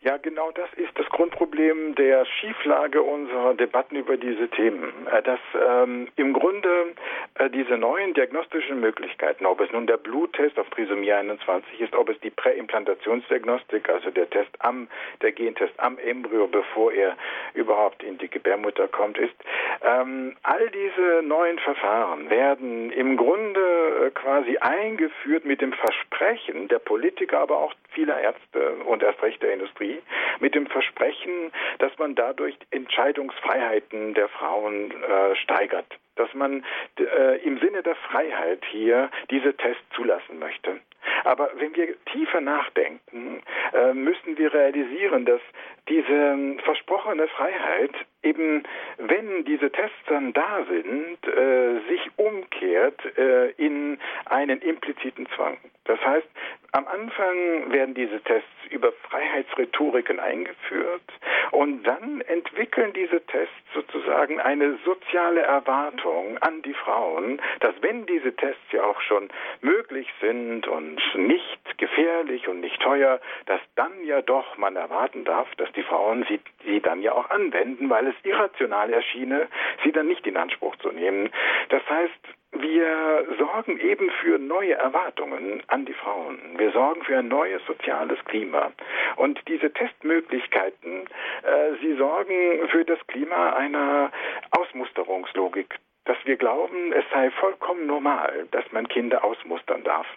Ja, genau das ist das Grundproblem der Schieflage unserer Debatten über diese Themen. Äh, dass ähm, im Grunde äh, diese neuen diagnostischen Möglichkeiten, ob es nun der Bluttest auf Trisomie 21 ist, ob es die Präimplantationsdiagnostik, also der Test am, der Gentest am Embryo, bevor er überhaupt in die Gebärmutter kommt, ist, ähm, all diese neuen Verfahren werden im Grunde äh, quasi eingeführt mit dem Versprechen der Politiker, aber auch vieler Ärzte und erst recht der Industrie, mit dem Versprechen, dass man dadurch Entscheidungsfreiheiten der Frauen äh, steigert dass man äh, im Sinne der Freiheit hier diese Tests zulassen möchte. Aber wenn wir tiefer nachdenken, äh, müssen wir realisieren, dass diese versprochene Freiheit eben, wenn diese Tests dann da sind, äh, sich umkehrt äh, in einen impliziten Zwang. Das heißt, am Anfang werden diese Tests über Freiheitsrhetoriken eingeführt und dann entwickeln diese Tests sozusagen eine soziale Erwartung an die Frauen, dass wenn diese Tests ja auch schon möglich sind und nicht gefährlich und nicht teuer, dass dann ja doch man erwarten darf, dass die Frauen sie, sie dann ja auch anwenden, weil es irrational erschiene, sie dann nicht in Anspruch zu nehmen. Das heißt, wir sorgen eben für neue Erwartungen an die Frauen. Wir sorgen für ein neues soziales Klima. Und diese Testmöglichkeiten, äh, sie sorgen für das Klima einer Ausmusterungslogik dass wir glauben, es sei vollkommen normal, dass man Kinder ausmustern darf.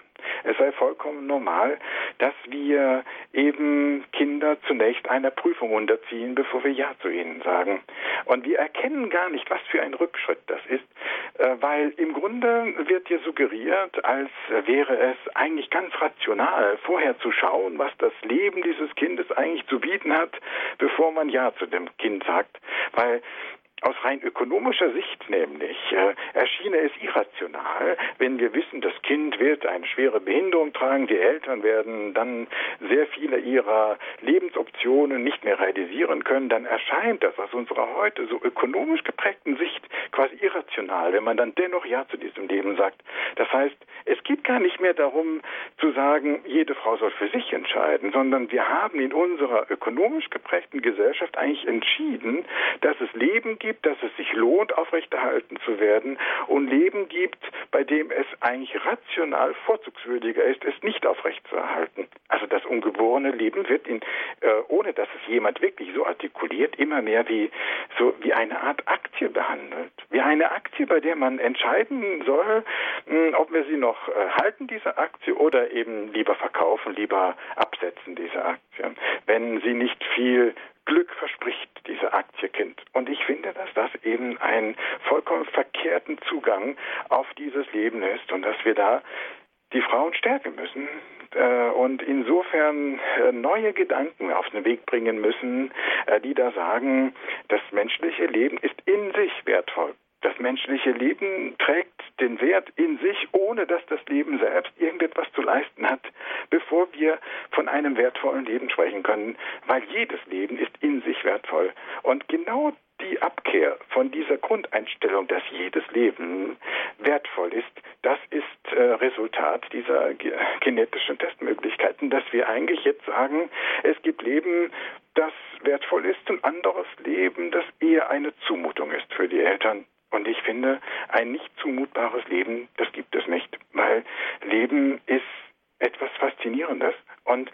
Es sei vollkommen normal, dass wir eben Kinder zunächst einer Prüfung unterziehen, bevor wir Ja zu ihnen sagen. Und wir erkennen gar nicht, was für ein Rückschritt das ist, äh, weil im Grunde wird dir suggeriert, als wäre es eigentlich ganz rational, vorher zu schauen, was das Leben dieses Kindes eigentlich zu bieten hat, bevor man Ja zu dem Kind sagt. Weil aus rein ökonomischer Sicht nämlich äh, erschiene es irrational, wenn wir wissen, das Kind wird eine schwere Behinderung tragen, die Eltern werden dann sehr viele ihrer Lebensoptionen nicht mehr realisieren können, dann erscheint das aus unserer heute so ökonomisch geprägten Sicht quasi irrational, wenn man dann dennoch Ja zu diesem Leben sagt. Das heißt, es geht gar nicht mehr darum zu sagen, jede Frau soll für sich entscheiden, sondern wir haben in unserer ökonomisch geprägten Gesellschaft eigentlich entschieden, dass es Leben gibt, dass es sich lohnt, aufrechterhalten zu werden und Leben gibt, bei dem es eigentlich rational vorzugswürdiger ist, es nicht aufrechtzuerhalten. Also das ungeborene Leben wird in, äh, ohne dass es jemand wirklich so artikuliert, immer mehr wie so wie eine Art Aktie behandelt. Wie eine Aktie, bei der man entscheiden soll, mh, hm, ob wir sie noch äh, halten, diese Aktie, oder eben lieber verkaufen, lieber absetzen, diese Aktie. Wenn sie nicht viel Glück verspricht, diese Aktiekind. Und ich finde, dass das eben einen vollkommen verkehrten Zugang auf dieses Leben ist und dass wir da die Frauen stärken müssen äh, und insofern äh, neue Gedanken auf den Weg bringen müssen, äh, die da sagen, das menschliche Leben ist in sich wertvoll. Das menschliche Leben trägt den Wert in sich, ohne dass das Leben selbst irgendetwas zu leisten hat, bevor wir von einem wertvollen Leben sprechen können, weil jedes Leben ist in sich wertvoll. Und genau die Abkehr von dieser Grundeinstellung, dass jedes Leben wertvoll ist, das ist äh, Resultat dieser genetischen Testmöglichkeiten, dass wir eigentlich jetzt sagen, es gibt Leben, das wertvoll ist und anderes Leben, das eher eine Zumutung ist für die Eltern. Und ich finde, ein nicht zumutbares Leben, das gibt es nicht, weil Leben ist etwas Faszinierendes. Und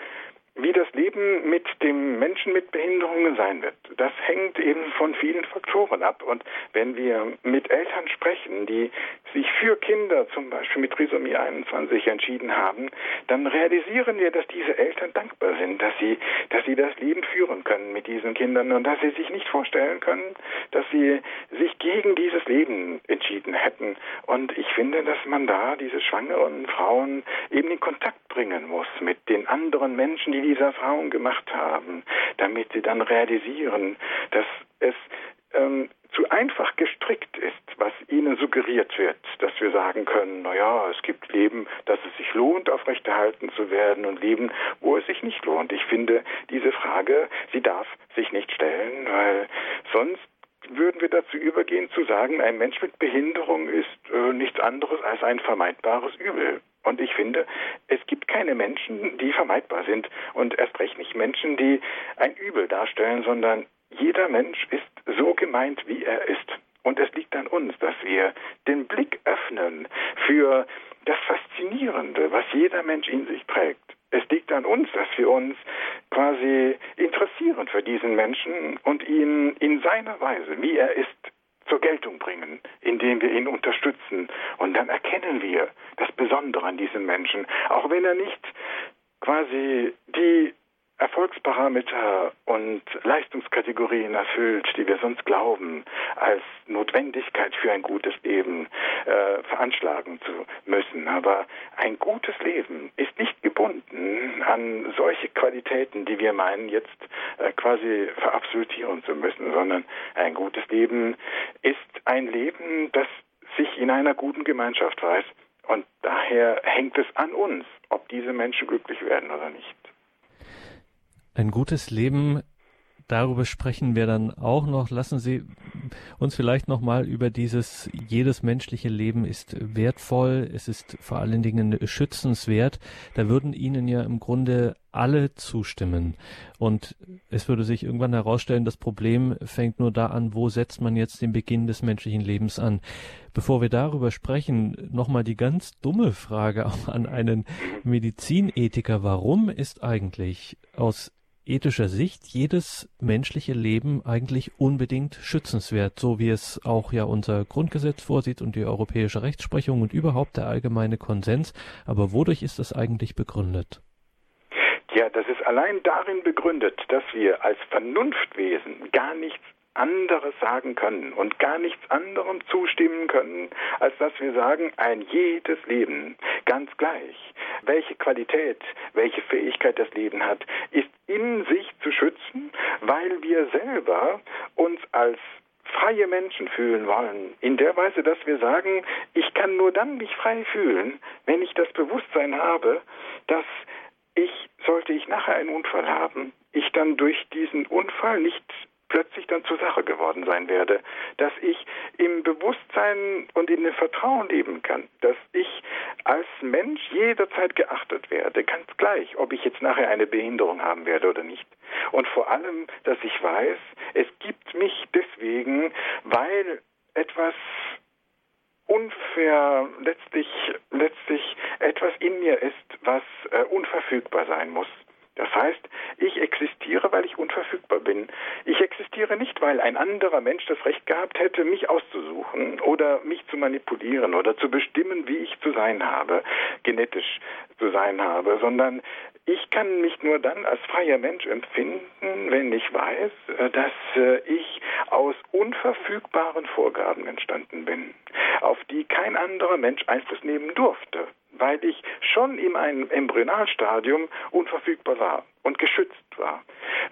wie das Leben mit dem Menschen mit Behinderungen sein wird, das hängt eben von vielen Faktoren ab. Und wenn wir mit Eltern sprechen, die sich für Kinder zum Beispiel mit Trisomie 21 entschieden haben, dann realisieren wir, dass diese Eltern dankbar sind, dass sie, dass sie das Leben führen können mit diesen Kindern und dass sie sich nicht vorstellen können, dass sie sich gegen dieses Leben entschieden hätten. Und ich finde, dass man da diese schwangeren Frauen eben in Kontakt bringen muss mit den anderen Menschen, die diese Erfahrung gemacht haben, damit sie dann realisieren, dass es ähm, zu einfach gestrickt ist, was ihnen suggeriert wird, dass wir sagen können, naja, es gibt Leben, dass es sich lohnt, aufrechterhalten zu werden und Leben, wo es sich nicht lohnt. Ich finde, diese Frage, sie darf sich nicht stellen, weil sonst würden wir dazu übergehen zu sagen, ein Mensch mit Behinderung ist äh, nichts anderes als ein vermeidbares Übel. Und ich finde, es gibt keine Menschen, die vermeidbar sind und erst recht nicht Menschen, die ein Übel darstellen, sondern jeder Mensch ist so gemeint, wie er ist. Und es liegt an uns, dass wir den Blick öffnen für das Faszinierende, was jeder Mensch in sich trägt. Es liegt an uns, dass wir uns quasi interessieren für diesen Menschen und ihn in seiner Weise, wie er ist, zur Geltung bringen, indem wir ihn unterstützen. Und dann erkennen wir das Besondere an diesem Menschen, auch wenn er nicht quasi die Erfolgsparameter und Leistungskategorien erfüllt, die wir sonst glauben, als Notwendigkeit für ein gutes Leben äh, veranschlagen zu müssen. Aber ein gutes Leben ist nicht gebunden an solche Qualitäten, die wir meinen, jetzt äh, quasi verabsolutieren zu müssen, sondern ein gutes Leben ist ein Leben, das sich in einer guten Gemeinschaft weiß. Und daher hängt es an uns, ob diese Menschen glücklich werden oder nicht. Ein gutes Leben, darüber sprechen wir dann auch noch. Lassen Sie uns vielleicht noch mal über dieses jedes menschliche Leben ist wertvoll, es ist vor allen Dingen schützenswert. Da würden Ihnen ja im Grunde alle zustimmen. Und es würde sich irgendwann herausstellen, das Problem fängt nur da an, wo setzt man jetzt den Beginn des menschlichen Lebens an. Bevor wir darüber sprechen, nochmal die ganz dumme Frage auch an einen Medizinethiker. Warum ist eigentlich aus ethischer Sicht jedes menschliche Leben eigentlich unbedingt schützenswert, so wie es auch ja unser Grundgesetz vorsieht und die europäische Rechtsprechung und überhaupt der allgemeine Konsens. Aber wodurch ist das eigentlich begründet? Ja, das ist allein darin begründet, dass wir als Vernunftwesen gar nichts anderes sagen können und gar nichts anderem zustimmen können, als dass wir sagen, ein jedes Leben, ganz gleich, welche Qualität, welche Fähigkeit das Leben hat, ist in sich zu schützen, weil wir selber uns als freie Menschen fühlen wollen. In der Weise, dass wir sagen, ich kann nur dann mich frei fühlen, wenn ich das Bewusstsein habe, dass ich, sollte ich nachher einen Unfall haben, ich dann durch diesen Unfall nicht plötzlich dann zur Sache geworden sein werde, dass ich im Bewusstsein und in dem Vertrauen leben kann, dass ich als Mensch jederzeit geachtet werde, ganz gleich, ob ich jetzt nachher eine Behinderung haben werde oder nicht. Und vor allem, dass ich weiß, es gibt mich deswegen, weil etwas unfair letztlich letztlich etwas in mir ist, was äh, unverfügbar sein muss. Das heißt, ich existiere, weil ich unverfügbar bin. Ich existiere nicht, weil ein anderer Mensch das Recht gehabt hätte, mich auszusuchen oder mich zu manipulieren oder zu bestimmen, wie ich zu sein habe, genetisch zu sein habe, sondern ich kann mich nur dann als freier Mensch empfinden, wenn ich weiß, äh, dass äh, ich aus unverfügbaren Vorgaben entstanden bin, auf die kein anderer Mensch Einfluss nehmen durfte weil ich schon in einem Embryonalstadium unverfügbar war und geschützt war.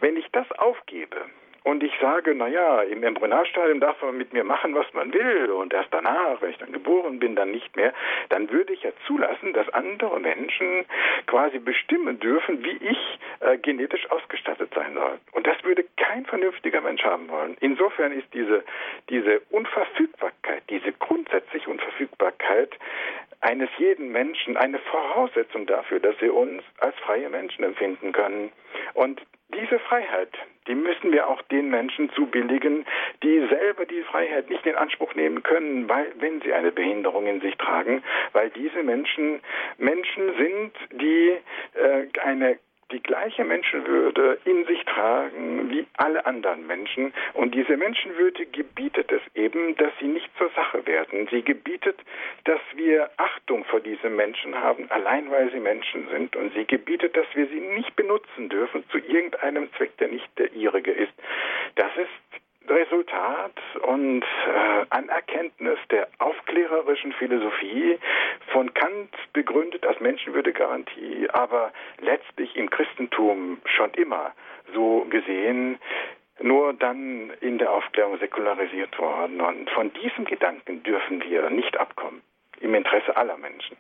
Wenn ich das aufgebe, und ich sage, naja, im Embryonalstadium darf man mit mir machen, was man will und erst danach, wenn ich dann geboren bin, dann nicht mehr, dann würde ich ja zulassen, dass andere Menschen quasi bestimmen dürfen, wie ich äh, genetisch ausgestattet sein soll. Und das würde kein vernünftiger Mensch haben wollen. Insofern ist diese, diese Unverfügbarkeit, diese grundsätzliche Unverfügbarkeit eines jeden Menschen eine Voraussetzung dafür, dass wir uns als freie Menschen empfinden können. Und diese Freiheit, die müssen wir auch den Menschen zubilligen, die selber die Freiheit nicht in Anspruch nehmen können, weil, wenn sie eine Behinderung in sich tragen, weil diese Menschen Menschen sind, die äh, eine die gleiche Menschenwürde in sich tragen wie alle anderen Menschen. Und diese Menschenwürde gebietet es eben, dass sie nicht zur Sache werden. Sie gebietet, dass wir Achtung vor diesen Menschen haben, allein weil sie Menschen sind. Und sie gebietet, dass wir sie nicht benutzen dürfen zu irgendeinem Zweck, der nicht der ihrige ist. Das ist Resultat und äh, Anerkenntnis der aufklärerischen Philosophie von Kant begründet als Menschenwürdegarantie, aber letztlich im Christentum schon immer so gesehen, nur dann in der Aufklärung säkularisiert worden. Und von diesem Gedanken dürfen wir nicht abkommen, im Interesse aller Menschen.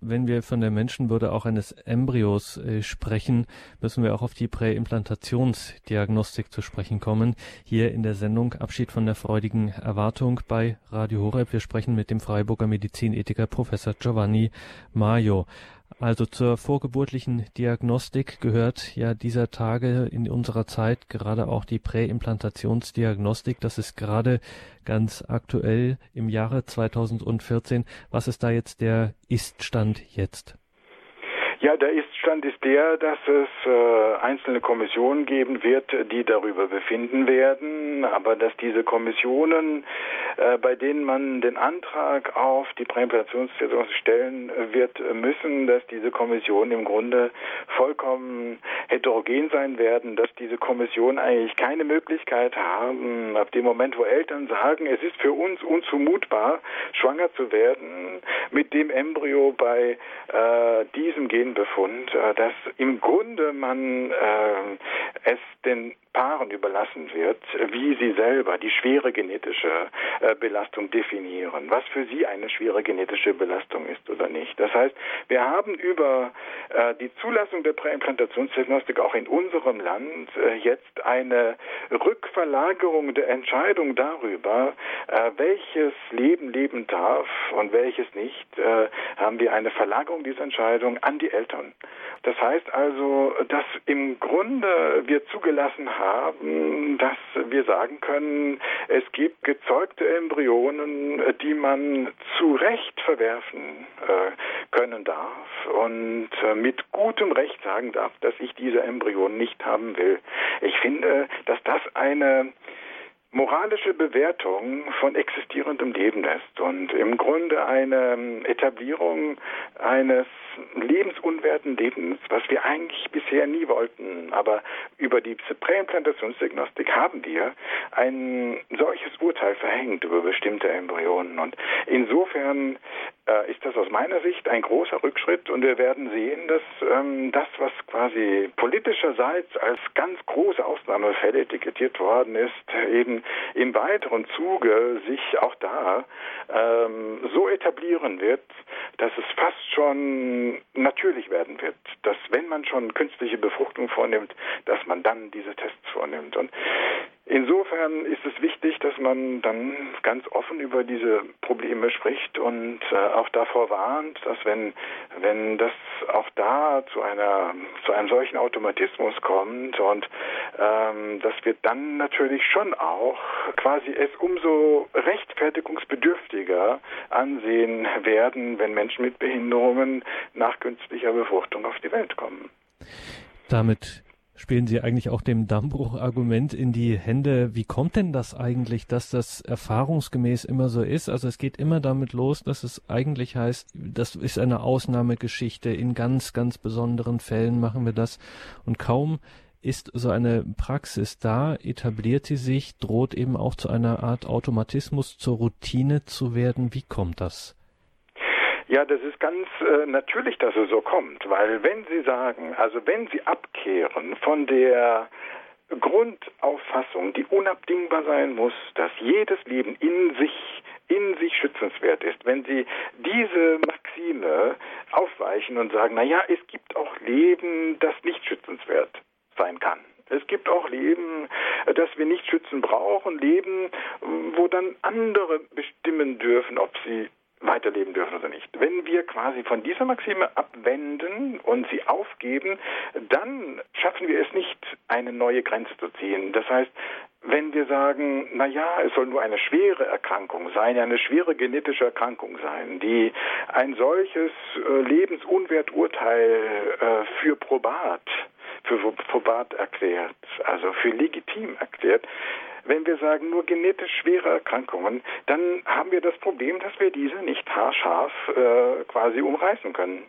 Wenn wir von der Menschenwürde auch eines Embryos äh, sprechen, müssen wir auch auf die Präimplantationsdiagnostik zu sprechen kommen. Hier in der Sendung Abschied von der freudigen Erwartung bei Radio Horeb. Wir sprechen mit dem Freiburger Medizinethiker Professor Giovanni Maio. Also zur vorgeburtlichen Diagnostik gehört ja dieser Tage in unserer Zeit gerade auch die Präimplantationsdiagnostik. Das ist gerade ganz aktuell im Jahre 2014. Was ist da jetzt der Iststand jetzt? Ja, der Iststand ist der, dass es äh, einzelne Kommissionen geben wird, die darüber befinden werden, aber dass diese Kommissionen, äh, bei denen man den Antrag auf die Präimplantationsversorgung stellen wird müssen, dass diese Kommissionen im Grunde vollkommen heterogen sein werden, dass diese Kommissionen eigentlich keine Möglichkeit haben, ab dem Moment, wo Eltern sagen, es ist für uns unzumutbar, schwanger zu werden, mit dem Embryo bei äh, diesem Gen Befund, äh, dass im Grunde man äh, es den Paaren überlassen wird, wie sie selber die schwere genetische äh, Belastung definieren, was für sie eine schwere genetische Belastung ist oder nicht. Das heißt, wir haben über äh, die Zulassung der Präimplantationsdiagnostik auch in unserem Land äh, jetzt eine Rückverlagerung der Entscheidung darüber, welches Leben leben darf und welches nicht, haben wir eine Verlagerung dieser Entscheidung an die Eltern. Das heißt also, dass im Grunde wir zugelassen haben, dass wir sagen können, es gibt gezeugte Embryonen, die man zu Recht verwerfen äh, können darf und äh, mit gutem Recht sagen darf, dass ich diese Embryonen nicht haben will. Ich finde, dass das eine moralische Bewertung von existierendem Leben ist und im Grunde eine Etablierung eines lebensunwerten Lebens, was wir eigentlich bisher nie wollten. Aber über die Präimplantationsdiagnostik haben wir ein solches Urteil verhängt über bestimmte Embryonen. Und insofern äh, ist das aus meiner Sicht ein großer Rückschritt und wir werden sehen, dass ähm, das, was quasi politischerseits als ganz große Ausnahmefälle etikettiert worden ist, eben im weiteren Zuge sich auch da ähm, so etablieren wird, dass es fast schon natürlich werden wird, dass wenn man schon künstliche Befruchtung vornimmt, dass man dann diese Tests vornimmt. Und Insofern ist es wichtig, dass man dann ganz offen über diese Probleme spricht und äh, auch davor warnt, dass wenn wenn das auch da zu einer zu einem solchen Automatismus kommt und ähm, dass wir dann natürlich schon auch quasi es umso rechtfertigungsbedürftiger ansehen werden, wenn Menschen mit Behinderungen nach künstlicher Befruchtung auf die Welt kommen. Damit spielen Sie eigentlich auch dem Dammbruch-Argument in die Hände. Wie kommt denn das eigentlich, dass das erfahrungsgemäß immer so ist? Also es geht immer damit los, dass es eigentlich heißt, das ist eine Ausnahmegeschichte. In ganz, ganz besonderen Fällen machen wir das. Und kaum ist so eine Praxis da, etabliert sie sich, droht eben auch zu einer Art Automatismus, zur Routine zu werden. Wie kommt das? Ja, das ist ganz äh, natürlich, dass es so kommt, weil wenn Sie sagen, also wenn Sie abkehren von der Grundauffassung, die unabdingbar sein muss, dass jedes Leben in sich in sich schützenswert ist. Wenn Sie diese Maxime aufweichen und sagen, na ja, es gibt auch Leben, das nicht schützenswert sein kann. Es gibt auch Leben, das wir nicht schützen brauchen, Leben, wo dann andere bestimmen dürfen, ob sie weiterleben dürfen oder nicht. Wenn wir quasi von dieser Maxime abwenden und sie aufgeben, dann schaffen wir es nicht, eine neue Grenze zu ziehen. Das heißt, wenn wir sagen, na ja, es soll nur eine schwere Erkrankung sein, eine schwere genetische Erkrankung sein, die ein solches äh, Lebensunwerturteil äh, für probat, für probat erklärt, also für legitim erklärt, wenn wir sagen nur genetisch schwere Erkrankungen, dann haben wir das Problem, dass wir diese nicht haarscharf äh, quasi umreißen können.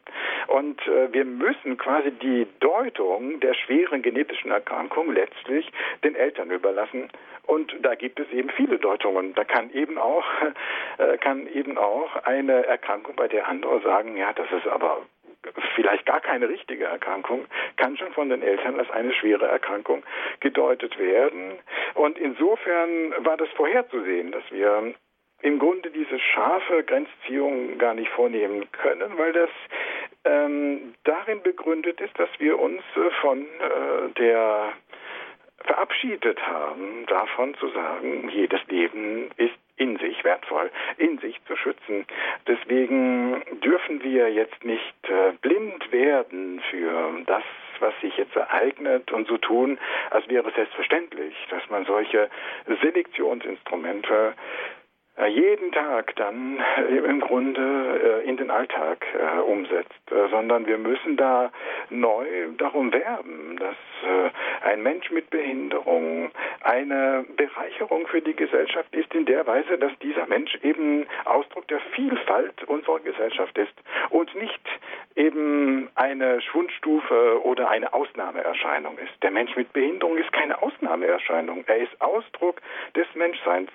Und äh, wir müssen quasi die Deutung der schweren genetischen Erkrankung letztlich den Eltern überlassen. Und da gibt es eben viele Deutungen. Da kann eben auch, äh, kann eben auch eine Erkrankung bei der andere sagen, ja, das ist aber vielleicht gar keine richtige Erkrankung, kann schon von den Eltern als eine schwere Erkrankung gedeutet werden. Und insofern war das vorherzusehen, dass wir im Grunde diese scharfe Grenzziehung gar nicht vornehmen können, weil das ähm, darin begründet ist, dass wir uns äh, von äh, der verabschiedet haben, davon zu sagen, jedes Leben ist in sich wertvoll, in sich zu schützen. Deswegen dürfen wir jetzt nicht äh, blind werden für das, was sich jetzt ereignet und so tun, als wäre es selbstverständlich, dass man solche Selektionsinstrumente jeden Tag dann äh, im Grunde äh, in den Alltag umsetzt, sondern wir müssen da neu darum werben, dass ein Mensch mit Behinderung eine Bereicherung für die Gesellschaft ist in der Weise, dass dieser Mensch eben Ausdruck der Vielfalt unserer Gesellschaft ist und nicht eben eine Schwundstufe oder eine Ausnahmeerscheinung ist. Der Mensch mit Behinderung ist keine Ausnahmeerscheinung, er ist Ausdruck des Menschseins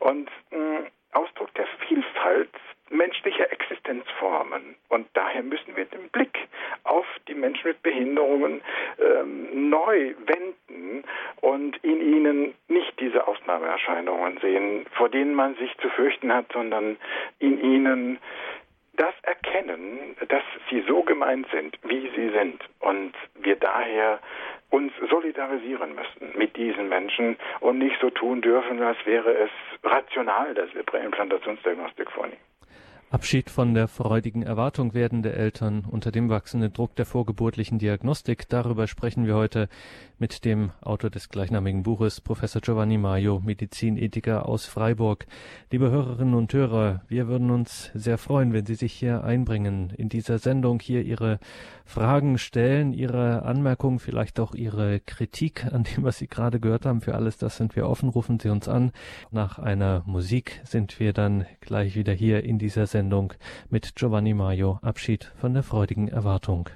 und mh, mm, Ausdruck der Vielfalt menschlicher Existenzformen. Und daher müssen wir den Blick auf die Menschen mit Behinderungen ähm, neu wenden und in ihnen nicht diese Ausnahmeerscheinungen sehen, vor denen man sich zu fürchten hat, sondern in ihnen das erkennen, dass sie so gemeint sind, wie sie sind und wir daher uns solidarisieren müssen mit diesen Menschen und nicht so tun dürfen, als wäre es rational, dass wir Präimplantationsdiagnostik vornehmen. Abschied von der freudigen Erwartung werdende Eltern unter dem wachsenden Druck der vorgeburtlichen Diagnostik. Darüber sprechen wir heute mit dem Autor des gleichnamigen Buches, Professor Giovanni Maio, Medizinethiker aus Freiburg. Liebe Hörerinnen und Hörer, wir würden uns sehr freuen, wenn Sie sich hier einbringen, in dieser Sendung hier Ihre Fragen stellen, Ihre Anmerkungen, vielleicht auch Ihre Kritik an dem, was Sie gerade gehört haben. Für alles das sind wir offen. Rufen Sie uns an. Nach einer Musik sind wir dann gleich wieder hier in dieser Sendung mit Giovanni Maio. Abschied von der freudigen Erwartung.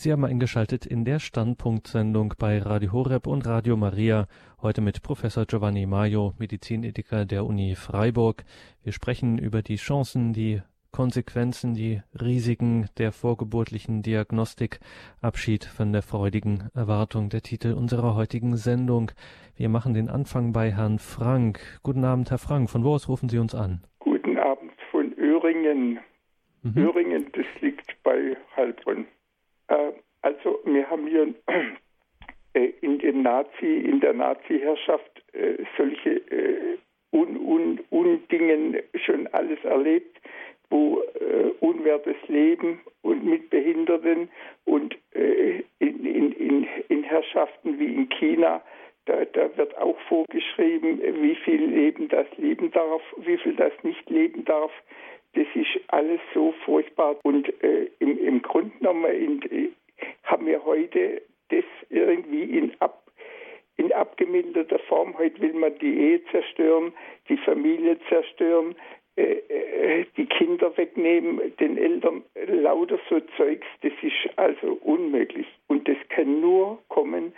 Sie haben eingeschaltet in der Standpunktsendung bei Radio Horeb und Radio Maria, heute mit Professor Giovanni Maio, Medizinethiker der Uni Freiburg. Wir sprechen über die Chancen, die Konsequenzen, die Risiken der vorgeburtlichen Diagnostik, Abschied von der freudigen Erwartung, der Titel unserer heutigen Sendung. Wir machen den Anfang bei Herrn Frank. Guten Abend, Herr Frank. Von wo aus rufen Sie uns an? Guten Abend von Öhringen. Mhm. Öhringen, das liegt bei Heilbronn. Äh, also wir haben hier äh, in, den Nazi, in der Nazi-Herrschaft äh, solche Un, Un, Undingen schon alles erlebt, wo unwertes Leben und mit Behinderten und in, in, in, in Herrschaften wie in China, da, da wird auch vorgeschrieben, wie viel Leben das leben darf, wie viel das nicht leben darf. Das ist alles so furchtbar. Und äh, im, im Grunde genommen in, haben wir heute das irgendwie in, ab, in abgemilderter Form. Heute will man die Ehe zerstören, die Familie zerstören, äh, äh, die Kinder wegnehmen, den Eltern lauter so Zeugs. Das ist also unmöglich. Und das kann nur kommen,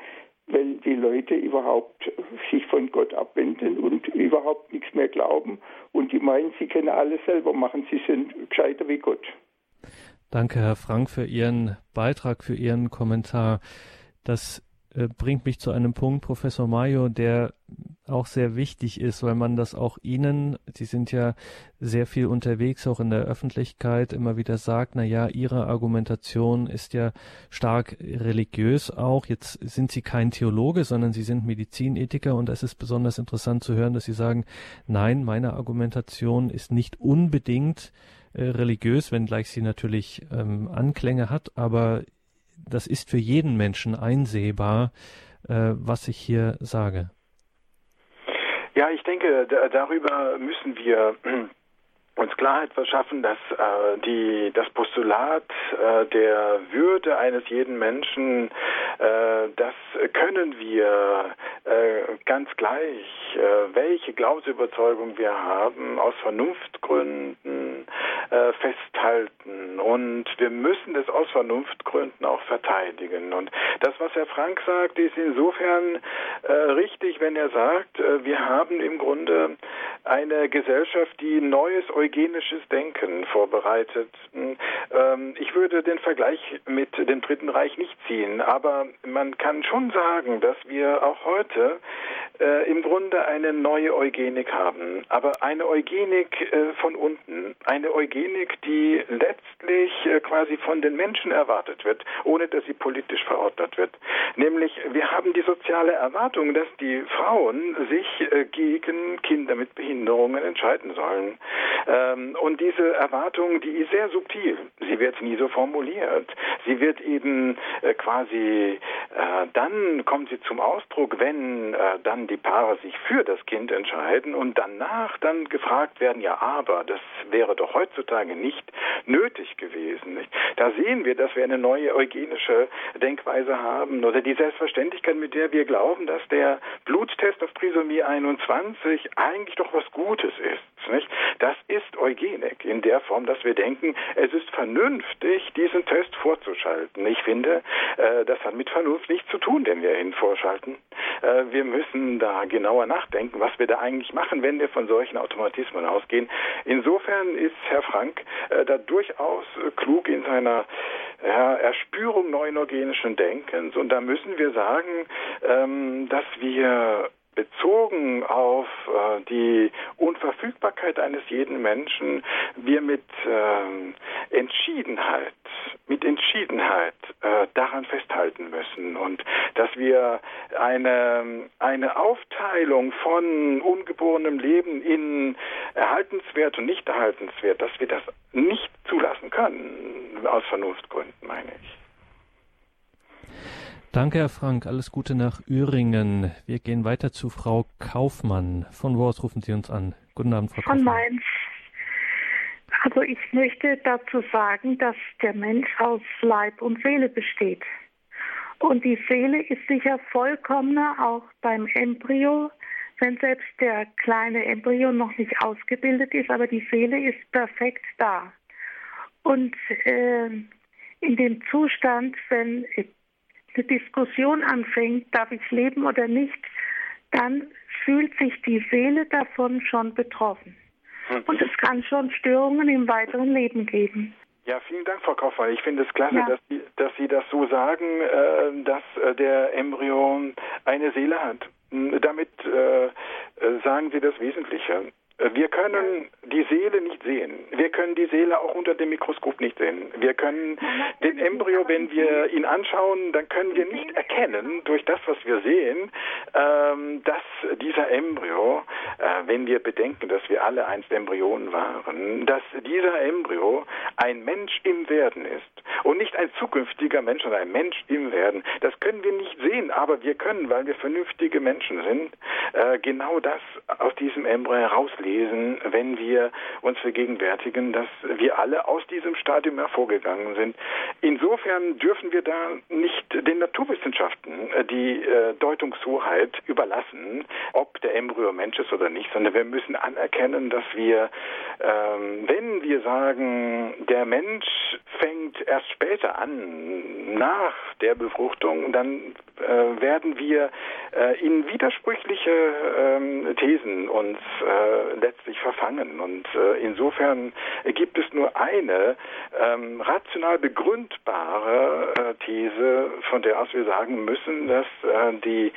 weil die Leute überhaupt sich von Gott abwenden und überhaupt nichts mehr glauben und die meinen, sie können alles selber machen, sie sind gescheiter wie Gott. Danke, Herr Frank, für Ihren Beitrag, für Ihren Kommentar. Das äh, bringt mich zu einem Punkt, Professor Mayo, der auch sehr wichtig ist, weil man das auch Ihnen, Sie sind ja sehr viel unterwegs, auch in der Öffentlichkeit, immer wieder sagt, na ja, Ihre Argumentation ist ja stark religiös auch. Jetzt sind Sie kein Theologe, sondern Sie sind Medizinethiker und es ist besonders interessant zu hören, dass Sie sagen, nein, meine Argumentation ist nicht unbedingt äh, religiös, wenngleich sie natürlich ähm, Anklänge hat, aber das ist für jeden Menschen einsehbar, äh, was ich hier sage. Ja, ich denke, darüber müssen wir uns Klarheit verschaffen, dass äh, die, das Postulat äh, der Würde eines jeden Menschen, äh, das können wir äh, ganz gleich, äh, welche Glaubensüberzeugung wir haben, aus Vernunftgründen äh, festhalten. Und wir müssen das aus Vernunftgründen auch verteidigen. Und das, was Herr Frank sagt, ist insofern richtig, wenn er sagt, wir haben im Grunde eine Gesellschaft, die neues eugenisches Denken vorbereitet. Ähm, ich würde den Vergleich mit dem Dritten Reich nicht ziehen, aber man kann schon sagen, dass wir auch heute äh, im Grunde eine neue Eugenik haben, aber eine Eugenik äh, von unten, eine Eugenik, die letztlich äh, quasi von den Menschen erwartet wird, ohne dass sie politisch verordnet wird. Nämlich, wir haben die soziale Erwartung, dass die Frauen sich äh, gegen Kinder mit Behinderungen entscheiden sollen. Ähm, und diese Erwartung, die ist sehr subtil. Sie wird nie so formuliert. Sie wird eben äh, quasi, dann kommt sie zum Ausdruck, wenn dann die Paare sich für das Kind entscheiden und danach dann gefragt werden, ja, aber das wäre doch heutzutage nicht nötig gewesen. Da sehen wir, dass wir eine neue eugenische Denkweise haben oder die Selbstverständlichkeit, mit der wir glauben, dass der Bluttest auf Trisomie 21 eigentlich doch was Gutes ist. Nicht? Das ist Eugenik in der Form, dass wir denken, es ist vernünftig, diesen Test vorzuschalten. Ich finde, äh, das hat mit Vernunft nichts zu tun, den wir ihn vorschalten. Äh, wir müssen da genauer nachdenken, was wir da eigentlich machen, wenn wir von solchen Automatismen ausgehen. Insofern ist Herr Frank äh, da durchaus klug in seiner ja, Erspürung neurogenischen Denkens. Und da müssen wir sagen, ähm, dass wir bezogen auf äh, die Unverfügbarkeit eines jeden Menschen wir mit äh, Entschiedenheit, mit Entschiedenheit äh, daran festhalten müssen und dass wir eine, eine Aufteilung von ungeborenem Leben in erhaltenswert und nicht erhaltenswert, dass wir das nicht zulassen können, aus Vernunftgründen meine ich. Danke, Herr Frank. Alles Gute nach Üringen. Wir gehen weiter zu Frau Kaufmann. Von wo aus rufen Sie uns an? Guten Abend, Frau Kaufmann. Von Mainz. Also ich möchte dazu sagen, dass der Mensch aus Leib und Seele besteht. Und die Seele ist sicher vollkommener auch beim Embryo, wenn selbst der kleine Embryo noch nicht ausgebildet ist, aber die Seele ist perfekt da. Und äh, in dem Zustand, wenn eine Diskussion anfängt, darf ich leben oder nicht, dann fühlt sich die Seele davon schon betroffen. Mhm. Und es kann schon Störungen im weiteren Leben geben. Ja, vielen Dank, Frau Kaufmann. Ich finde es klasse, ja. dass, Sie, dass Sie das so sagen, äh, dass äh, der Embryo eine Seele hat. Damit äh, äh sagen Sie das Wesentliche. Wir können die Seele nicht sehen. Wir können die Seele auch unter dem Mikroskop nicht sehen. Wir können den Embryo, wenn wir ihn anschauen, dann können wir nicht erkennen durch das, was wir sehen, ähm, dass dieser Embryo, äh, wenn wir bedenken, dass wir alle einst Embryonen waren, dass dieser Embryo ein Mensch im Werden ist und nicht ein zukünftiger Mensch, sondern ein Mensch im Werden. Das können wir nicht sehen, aber wir können, weil wir vernünftige Menschen sind, äh, genau das aus diesem Embryo herauslesen lesen, wenn wir uns vergegenwärtigen, dass wir alle aus diesem Stadium hervorgegangen sind. Insofern dürfen wir da nicht den Naturwissenschaften äh, die äh, Deutungshoheit überlassen, ob der Embryo Mensch ist oder nicht, sondern wir müssen anerkennen, dass wir, ähm, wenn wir sagen, der Mensch fängt erst später an, nach der Befruchtung, dann äh, werden wir in widersprüchliche äh, Thesen uns letztlich verfangen. Und äh, insofern gibt es nur eine ähm, rational begründbare äh, These, von der aus wir sagen müssen, dass die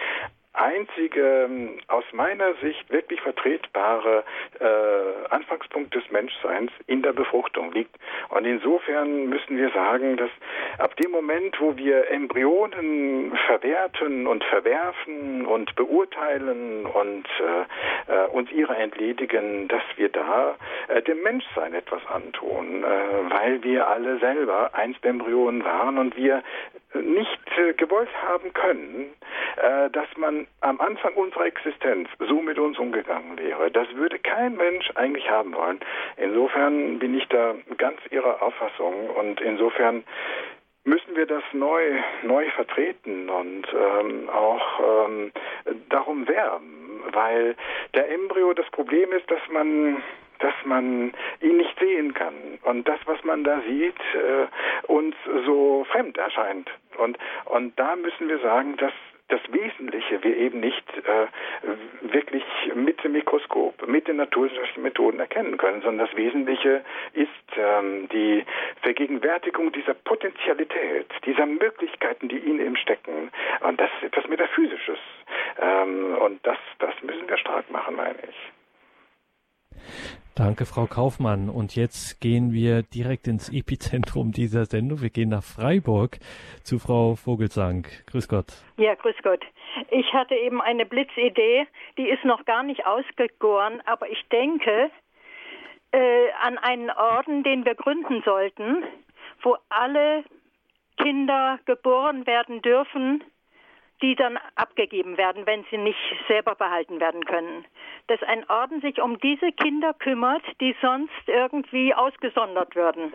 einzige ähm, aus meiner Sicht wirklich vertretbare äh, Anfangspunkt des Menschseins in der Befruchtung liegt. Und insofern müssen wir sagen, dass ab dem Moment, wo wir Embryonen verwerten und verwerfen und beurteilen und äh, äh, uns ihrer entledigen, dass wir da äh, dem Menschsein etwas antun, äh, weil wir alle selber einst Embryonen waren und wir nicht äh, gewollt haben können, äh, dass man am Anfang unserer Existenz so mit uns umgegangen wäre. Das würde kein Mensch eigentlich haben wollen. Insofern bin ich da ganz Ihrer Auffassung und insofern müssen wir das neu, neu vertreten und ähm, auch ähm, darum werben, weil der Embryo das Problem ist, dass man dass man ihn nicht sehen kann und das, was man da sieht, äh, uns so fremd erscheint. Und, und da müssen wir sagen, dass das Wesentliche wir eben nicht äh, wirklich mit dem Mikroskop, mit den naturwissenschaftlichen Methoden erkennen können, sondern das Wesentliche ist ähm, die Vergegenwärtigung dieser Potentialität, dieser Möglichkeiten, die in ihm stecken. Und das ist etwas Metaphysisches. Ähm, und das, das müssen wir stark machen, meine ich. Danke, Frau Kaufmann. Und jetzt gehen wir direkt ins Epizentrum dieser Sendung. Wir gehen nach Freiburg zu Frau Vogelsang. Grüß Gott. Ja, grüß Gott. Ich hatte eben eine Blitzidee, die ist noch gar nicht ausgegoren, aber ich denke äh, an einen Orden, den wir gründen sollten, wo alle Kinder geboren werden dürfen, die dann abgegeben werden, wenn sie nicht selber behalten werden können. Dass ein Orden sich um diese Kinder kümmert, die sonst irgendwie ausgesondert würden.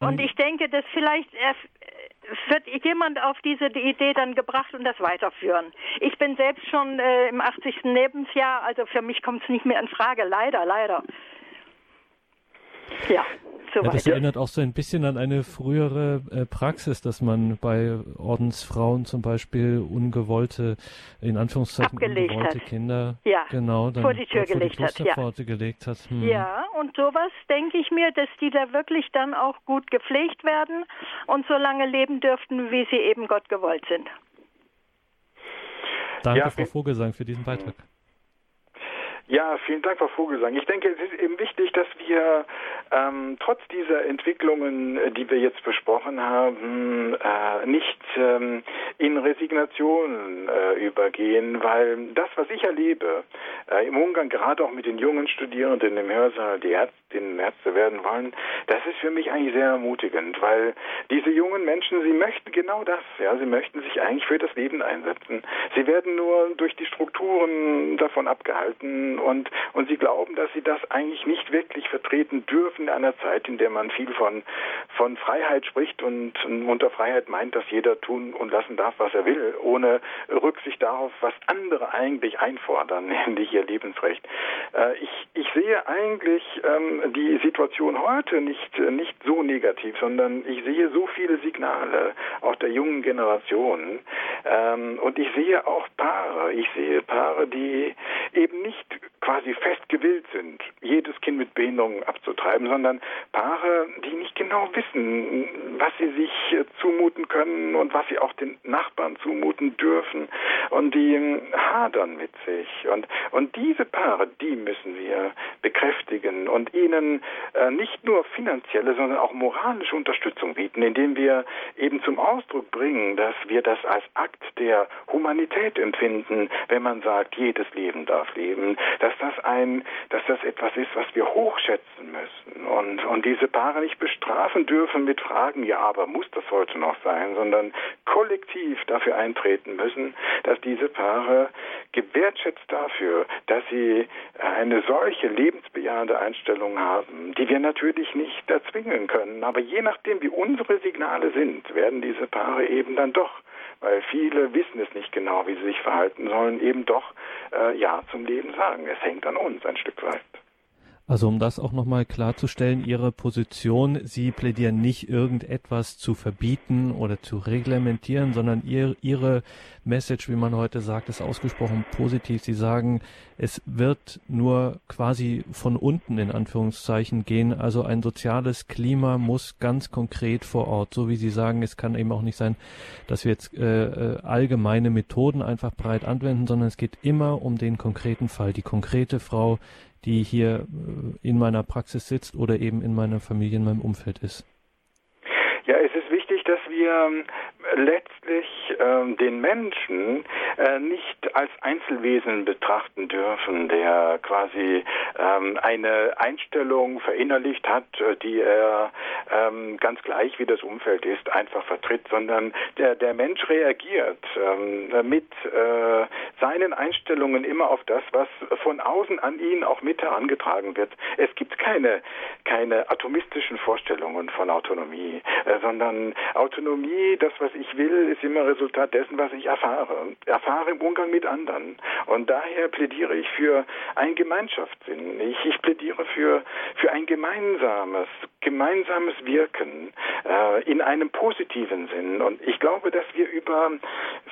Und ich denke, dass vielleicht wird jemand auf diese Idee dann gebracht und das weiterführen. Ich bin selbst schon äh, im 80. Lebensjahr, also für mich kommt es nicht mehr in Frage, leider, leider. Ja. So ja, Das erinnert auch so ein bisschen an eine frühere äh, Praxis, dass man bei Ordensfrauen zum Beispiel ungewollte, in Anführungszeichen Abgelegt ungewollte hat. Kinder ja, genau, dann vor die Tür vor gelegt die hat. Ja. gelegt hat. Hm. ja, und sowas denke ich mir, dass die da wirklich dann auch gut gepflegt werden und so lange leben dürften, wie sie eben Gott gewollt sind. Danke, Ja, Frau Vogelsang, für diesen Beitrag. Ja, vielen Dank, Frau Vogelsang. Ich denke, es ist eben wichtig, dass wir ähm, trotz dieser Entwicklungen, die wir jetzt besprochen haben, äh, nicht ähm, in Resignation äh, übergehen, weil das, was ich erlebe, äh, im Umgang gerade auch mit den jungen Studierenden im Hörsaal, die Ärztinnen und Ärzte werden wollen, das ist für mich eigentlich sehr ermutigend, weil diese jungen Menschen, sie möchten genau das, ja, sie möchten sich eigentlich für das Leben einsetzen. Sie werden nur durch die Strukturen davon abgehalten und, und sie glauben, dass sie das eigentlich nicht wirklich vertreten dürfen in einer Zeit, in der man viel von, von Freiheit spricht und unter Freiheit meint, dass jeder tun und lassen darf, was er will, ohne Rücksicht darauf, was andere eigentlich einfordern, nämlich ihr Lebensrecht. Äh, ich, ich sehe eigentlich ähm, die Situation heute nicht, nicht so negativ, sondern ich sehe so viele Signale, auch der jungen Generation. Ähm, und ich sehe auch Paare, ich sehe Paare, die eben nicht quasi fest gewillt sind, jedes Kind mit Behinderung abzutreiben, sondern Paare, die nicht genau wissen, was sie sich äh, zumuten können und was sie auch den Nachbarn zumuten dürfen und die ähm, hadern mit sich. Und, und diese Paare, die müssen wir bekräftigen und ihnen äh, nicht nur finanzielle, sondern auch moralische Unterstützung bieten, indem wir eben zum Ausdruck bringen, dass wir das als Akt der Humanität empfinden, wenn man sagt, jedes Leben darf leben, dass das ein, dass das etwas ist, was wir hochschätzen müssen und, und diese Paare nicht bestrafen dürfen mit Fragen, ja, aber muss das heute noch sein, sondern kollektiv dafür eintreten müssen, dass diese Paare gewertschätzt dafür, dass sie eine solche lebensbejahende Einstellung haben, die wir natürlich nicht erzwingen können. Aber je nachdem, wie unsere Signale sind, werden diese Paare eben dann doch weil viele wissen es nicht genau, wie sie sich verhalten sollen, eben doch äh, Ja zum Leben sagen. Es hängt an uns ein Stück weit. Also um das auch nochmal klarzustellen, Ihre Position, Sie plädieren nicht irgendetwas zu verbieten oder zu reglementieren, sondern ihr, Ihre Message, wie man heute sagt, ist ausgesprochen positiv. Sie sagen, es wird nur quasi von unten in Anführungszeichen gehen. Also ein soziales Klima muss ganz konkret vor Ort, so wie Sie sagen, es kann eben auch nicht sein, dass wir jetzt äh, allgemeine Methoden einfach breit anwenden, sondern es geht immer um den konkreten Fall, die konkrete Frau, die hier in meiner Praxis sitzt oder eben in meiner Familie, in meinem Umfeld ist? Ja, es ist wichtig, wir letztlich äh, den Menschen äh, nicht als Einzelwesen betrachten dürfen, der quasi ähm, eine Einstellung verinnerlicht hat, äh, die er ähm, ganz gleich wie das Umfeld ist, einfach vertritt, sondern der, der Mensch reagiert ähm, mit äh, seinen Einstellungen immer auf das, was von außen an ihn auch mit herangetragen wird. Es gibt keine, keine atomistischen Vorstellungen von Autonomie, äh, sondern Autonomie, das, was ich will, ist immer Resultat dessen, was ich erfahre. Erfahre im Umgang mit anderen. Und daher plädiere ich für ein Gemeinschaftssinn. Ich, ich plädiere für, für ein gemeinsames, gemeinsames Wirken äh, in einem positiven Sinn. Und ich glaube, dass wir über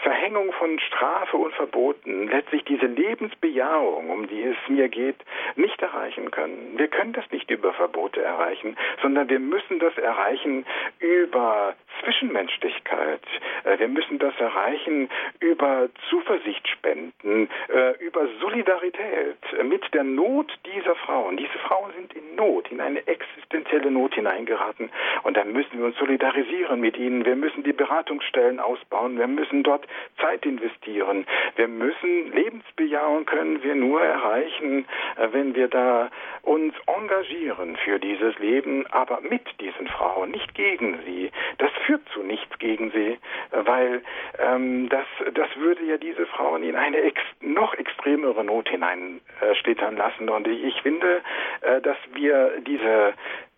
Verhängung von Strafe und Verboten letztlich diese Lebensbejahung, um die es mir geht, nicht erreichen können. Wir können das nicht über Verbote erreichen, sondern wir müssen das erreichen über Zwischenmenschlichkeit. Äh, wir müssen das erreichen über Zuversicht spenden, äh, über Solidarität mit der Not dieser Frauen. Diese Frauen sind in Not, in eine existenzielle Not hineingeraten. Und da müssen wir uns solidarisieren mit ihnen. Wir müssen die Beratungsstellen ausbauen. Wir müssen dort Zeit investieren. Wir müssen Lebensbejahung können wir nur erreichen, äh, wenn wir da uns engagieren für dieses Leben, aber mit diesen Frauen, nicht gegen sie. Das führt zu nichts gegen sie, weil ähm, das, das würde ja diese Frauen in eine ex noch extremere Not hineinschlittern äh, lassen. Und ich, finde, äh, dass wir diese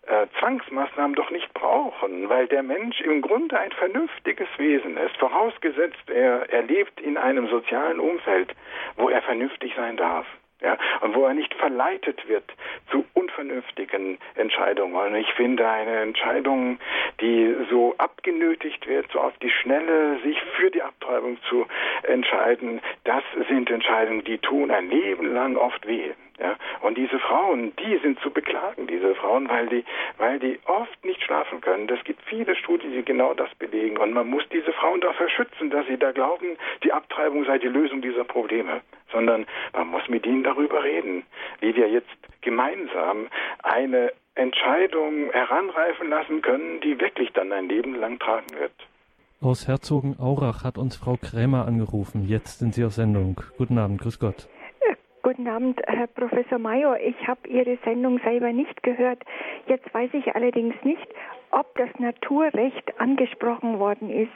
äh, Zwangsmaßnahmen doch nicht brauchen, weil der Mensch im Grunde ein vernünftiges Wesen ist, vorausgesetzt er, er lebt in einem sozialen Umfeld, wo er vernünftig sein darf. Ja, und wo er nicht verleitet wird zu unvernünftigen Entscheidungen. Und ich finde eine Entscheidung, die so abgenötigt wird, so auf die Schnelle sich für die Abtreibung zu entscheiden, das sind Entscheidungen, die tun ein Leben lang oft weh. Ja, und diese Frauen, die sind zu beklagen, diese Frauen, weil die, weil die oft nicht schlafen können. Es gibt viele Studien, die genau das belegen. Und man muss diese Frauen dafür schützen, dass sie da glauben, die Abtreibung sei die Lösung dieser Probleme. Sondern man muss mit ihnen darüber reden, wie wir jetzt gemeinsam eine Entscheidung heranreifen lassen können, die wirklich dann ein Leben lang tragen wird. Aus Herzogenaurach hat uns Frau Krämer angerufen. Jetzt sind Sie auf Sendung. Guten Abend, grüß Gott. Guten Abend, Herr Professor Mayor. Ich habe Ihre Sendung selber nicht gehört. Jetzt weiß ich allerdings nicht, ob das Naturrecht angesprochen worden ist.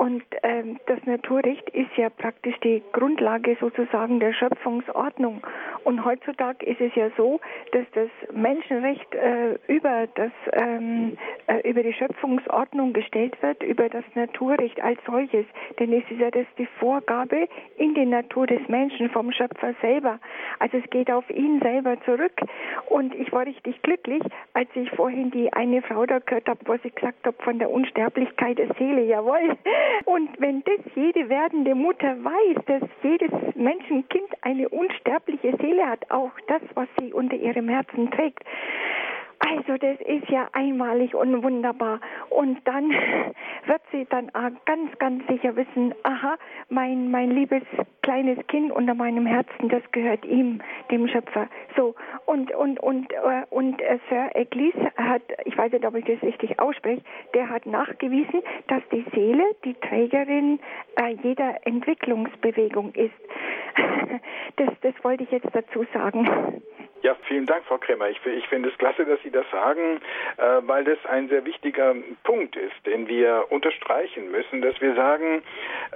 Und ähm, das Naturrecht ist ja praktisch die Grundlage sozusagen der Schöpfungsordnung. Und heutzutage ist es ja so, dass das Menschenrecht äh, über das ähm, äh, über die Schöpfungsordnung gestellt wird, über das Naturrecht als solches. Denn es ist ja das die Vorgabe in die Natur des Menschen vom Schöpfer selber. Also es geht auf ihn selber zurück. Und ich war richtig glücklich, als ich vorhin die eine Frau da gehört habe, was ich gesagt habe von der Unsterblichkeit der Seele. Jawohl. Und wenn das jede werdende Mutter weiß, dass jedes Menschenkind eine unsterbliche Seele hat, auch das, was sie unter ihrem Herzen trägt, also das ist ja einmalig und wunderbar. Und dann wird sie dann ganz, ganz sicher wissen, aha, mein, mein liebes kleines Kind unter meinem Herzen, das gehört ihm, dem Schöpfer. So, und, und, und, äh, und äh, Sir Eglis hat, ich weiß nicht, ob ich das richtig ausspreche, der hat nachgewiesen, dass die Seele die Trägerin äh, jeder Entwicklungsbewegung ist. das, das wollte ich jetzt dazu sagen. Ja, vielen Dank, Frau Kremer. Ich, ich finde es klasse, dass Sie das sagen, äh, weil das ein sehr wichtiger Punkt ist, den wir unterstreichen müssen, dass wir sagen,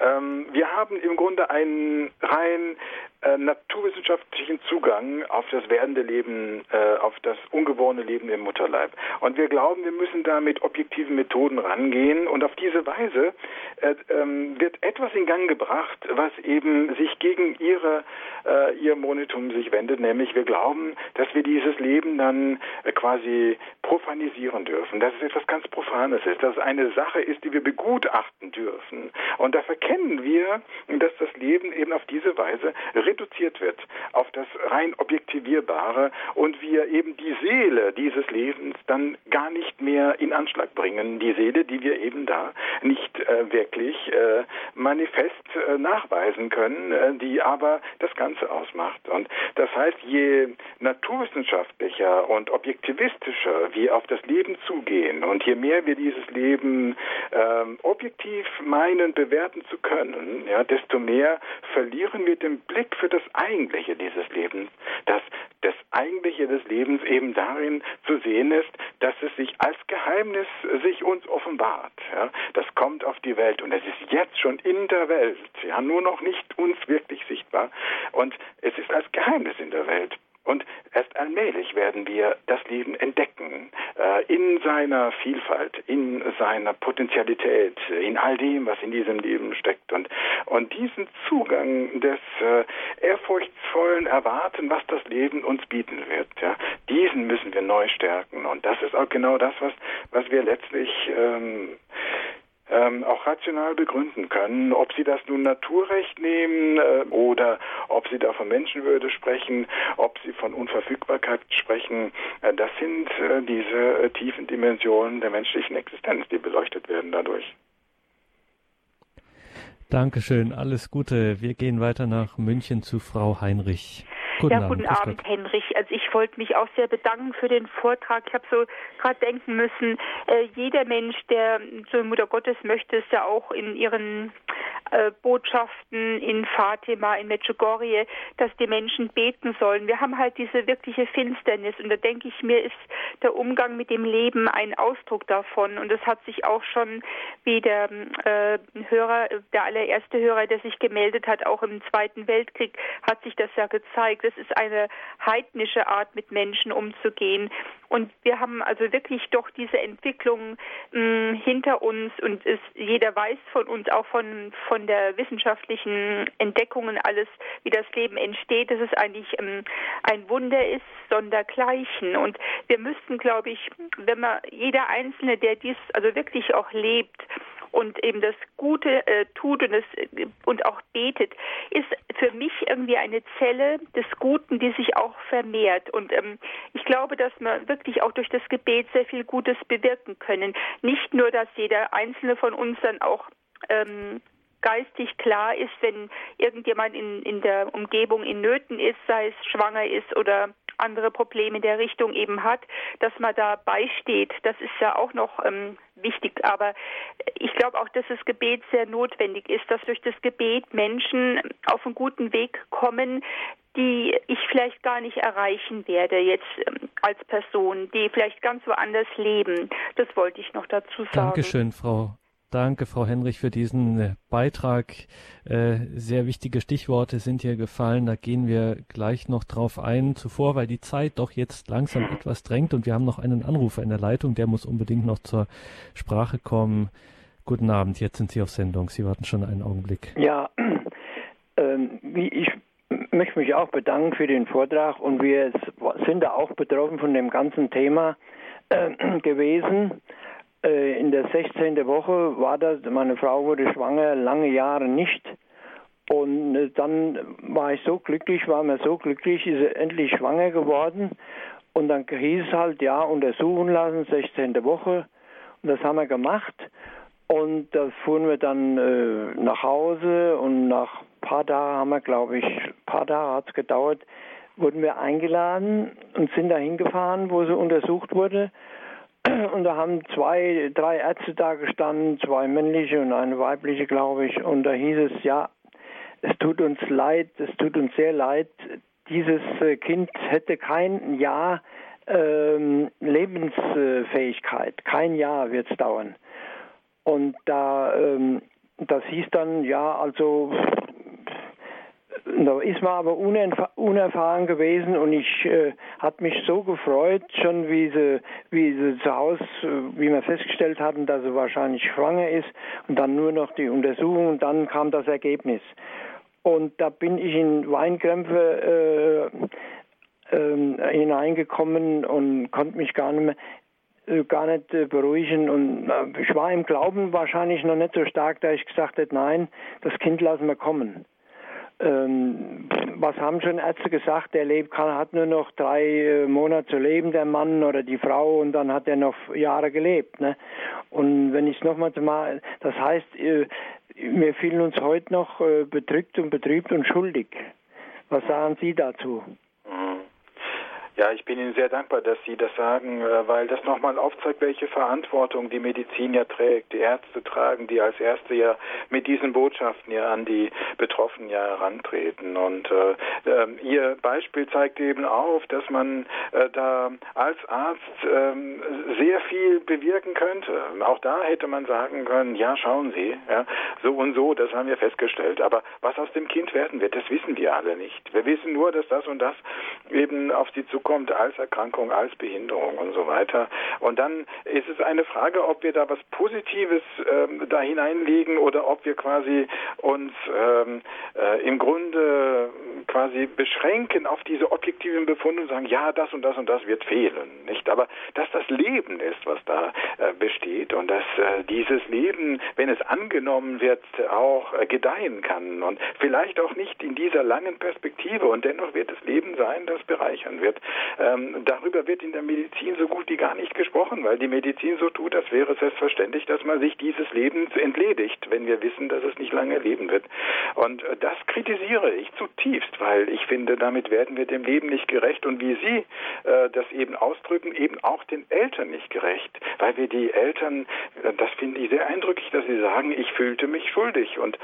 ähm, wir haben im Grunde einen rein äh, naturwissenschaftlichen Zugang auf das werdende Leben, äh, auf das ungeborene Leben im Mutterleib. Und wir glauben, wir müssen da mit objektiven Methoden rangehen und auf diese Weise äh, ähm, wird etwas in Gang gebracht, was eben sich gegen ihre, äh, ihr Monitum sich wendet, nämlich wir glauben, dass wir dieses Leben dann äh, quasi profanisieren dürfen, dass es etwas ganz Profanes ist, dass es eine Sache ist, die wir begutachten dürfen. Und da verkennen wir, dass das Leben eben auf diese Weise reduziert wird auf das rein objektivierbare und wir eben die Seele dieses Lebens dann gar nicht mehr in Anschlag bringen. Die Seele, die wir eben da nicht äh, wirklich äh, manifest äh, nachweisen können, äh, die aber das Ganze ausmacht. Und das heißt, je naturwissenschaftlicher und objektivistischer wir auf das Leben zugehen und je mehr wir dieses Leben ähm, objektiv meinen, bewerten zu können, ja, desto mehr verlieren wir den Blick für für das Eigentliche dieses Lebens, dass das Eigentliche des Lebens eben darin zu sehen ist, dass es sich als Geheimnis sich uns offenbart. Ja, das kommt auf die Welt und es ist jetzt schon in der Welt, ja, nur noch nicht uns wirklich sichtbar und es ist als Geheimnis in der Welt. Und erst allmählich werden wir das Leben entdecken, äh, in seiner Vielfalt, in seiner Potentialität, in all dem, was in diesem Leben steckt. Und, und diesen Zugang des äh, ehrfurchtsvollen Erwarten, was das Leben uns bieten wird, ja, diesen müssen wir neu stärken. Und das ist auch genau das, was, was wir letztlich ähm, ähm, auch rational begründen können, ob sie das nun Naturrecht nehmen äh, oder ob sie da von Menschenwürde sprechen, ob sie von Unverfügbarkeit sprechen. Äh, das sind äh, diese äh, tiefen Dimensionen der menschlichen Existenz, die beleuchtet werden dadurch. Dankeschön, alles Gute. Wir gehen weiter nach München zu Frau Heinrich. Guten ja, Abend, guten Abend, Henrich. Also ich wollte mich auch sehr bedanken für den Vortrag. Ich habe so gerade denken müssen, äh, jeder Mensch, der zur Mutter Gottes möchte, ist ja auch in ihren äh, Botschaften in Fatima, in Medjugorje, dass die Menschen beten sollen. Wir haben halt diese wirkliche Finsternis und da denke ich mir, ist der Umgang mit dem Leben ein Ausdruck davon und das hat sich auch schon wie der äh, Hörer, der allererste Hörer, der sich gemeldet hat, auch im Zweiten Weltkrieg, hat sich das ja gezeigt. Das ist eine heidnische Art, mit Menschen umzugehen. Und wir haben also wirklich doch diese Entwicklung mh, hinter uns und es, jeder weiß von uns, auch von, von der wissenschaftlichen Entdeckungen alles, wie das Leben entsteht, dass es eigentlich ähm, ein Wunder ist, sondergleichen. Und wir müssten, glaube ich, wenn man jeder Einzelne, der dies also wirklich auch lebt, und eben das Gute äh, tut und, das, äh, und auch betet, ist für mich irgendwie eine Zelle des Guten, die sich auch vermehrt. Und ähm, ich glaube, dass wir wirklich auch durch das Gebet sehr viel Gutes bewirken können. Nicht nur, dass jeder Einzelne von uns dann auch ähm, geistig klar ist, wenn irgendjemand in, in der Umgebung in Nöten ist, sei es schwanger ist oder andere Probleme in der Richtung eben hat, dass man da beisteht. Das ist ja auch noch ähm, wichtig. Aber ich glaube auch, dass das Gebet sehr notwendig ist, dass durch das Gebet Menschen auf einen guten Weg kommen, die ich vielleicht gar nicht erreichen werde jetzt ähm, als Person, die vielleicht ganz woanders leben. Das wollte ich noch dazu sagen. Dankeschön, Frau Danke, Frau Henrich, für diesen äh, Beitrag. Äh, sehr wichtige Stichworte sind hier gefallen. Da gehen wir gleich noch drauf ein. Zuvor, weil die Zeit doch jetzt langsam etwas drängt und wir haben noch einen Anrufer in der Leitung, der muss unbedingt noch zur Sprache kommen. Guten Abend, jetzt sind Sie auf Sendung. Sie warten schon einen Augenblick. Ja, ähm, ich möchte mich auch bedanken für den Vortrag und wir sind da auch betroffen von dem ganzen Thema äh, gewesen. Äh, in der 16. Woche war das, meine Frau wurde schwanger, lange Jahre nicht. Und äh, dann war ich so glücklich, war mir so glücklich, ist sie endlich schwanger geworden. Und dann hieß es halt, ja, untersuchen lassen, 16. Woche. Und das haben wir gemacht. Und da fuhren wir dann äh, nach Hause und nach ein paar Tagen haben wir, glaube ich, ein paar Tage hat es gedauert, wurden wir eingeladen und sind da hingefahren, wo sie untersucht wurde. Und da haben zwei, drei Ärzte da gestanden, zwei männliche und eine weibliche, glaube ich. Und da hieß es, ja, es tut uns leid, es tut uns sehr leid, dieses äh, Kind hätte kein Jahr ähm, Lebensfähigkeit, kein Jahr wird es dauern. Und da, ähm, das hieß dann, ja, also da ist man aber unerfahren gewesen und ich äh, hat mich so gefreut, schon wie sie, wie sie zu Hause, äh, wie wir festgestellt hatten, dass sie wahrscheinlich schwanger ist und dann nur noch die Untersuchung und dann kam das Ergebnis. Und da bin ich in Weinkrämpfe äh, äh, hineingekommen und konnte mich gar nicht mehr äh, gar nicht äh, beruhigen und ich war im Glauben wahrscheinlich noch nicht so stark, da ich gesagt hätte, nein, das Kind lassen wir kommen ähm, was haben schon Ärzte gesagt? Der lebt, kann, hat nur noch drei äh, Monate zu leben, der Mann oder die Frau, und dann hat er noch Jahre gelebt. Ne? Und wenn ich es nochmal mal, das heißt, äh, wir fühlen uns heute noch äh, bedrückt und betrübt und schuldig. Was sagen Sie dazu? Ja, ich bin Ihnen sehr dankbar, dass Sie das sagen, äh, weil das nochmal aufzeigt, welche Verantwortung die Medizin ja trägt, die Ärzte tragen, die als Erste ja mit diesen Botschaften ja an die Betroffenen ja herantreten. Und äh, äh, Ihr Beispiel zeigt eben auf, dass man äh, da als Arzt ähm, sehr viel bewirken könnte. Auch da hätte man sagen können, ja, schauen Sie, ja, so und so, das haben wir festgestellt. Aber was aus dem Kind werden wird, das wissen wir alle nicht. Wir wissen nur, dass das und das eben auf die Zukunft zukommt als Erkrankung, als Behinderung und so weiter. Und dann ist es eine Frage, ob wir da was Positives ähm, da hineinlegen oder ob wir quasi uns ähm, äh, im Grunde quasi beschränken auf diese objektiven Befunde und sagen, ja, das und das und das wird fehlen, nicht? Aber dass das Leben ist, was da äh, besteht und dass äh, dieses Leben, wenn es angenommen wird, auch äh, gedeihen kann und vielleicht auch nicht in dieser langen Perspektive und dennoch wird es Leben sein, das bereichern wird. Ähm, darüber wird in der Medizin so gut wie gar nicht gesprochen, weil die Medizin so tut, als wäre es selbstverständlich, dass man sich dieses Lebens entledigt, wenn wir wissen, dass es nicht lange leben wird. Und äh, das kritisiere ich zutiefst, weil ich finde, damit werden wir dem Leben nicht gerecht und wie Sie äh, das eben ausdrücken, eben auch den Eltern nicht gerecht, weil wir die Eltern, äh, das finde ich sehr eindrücklich, dass Sie sagen, ich fühlte mich schuldig und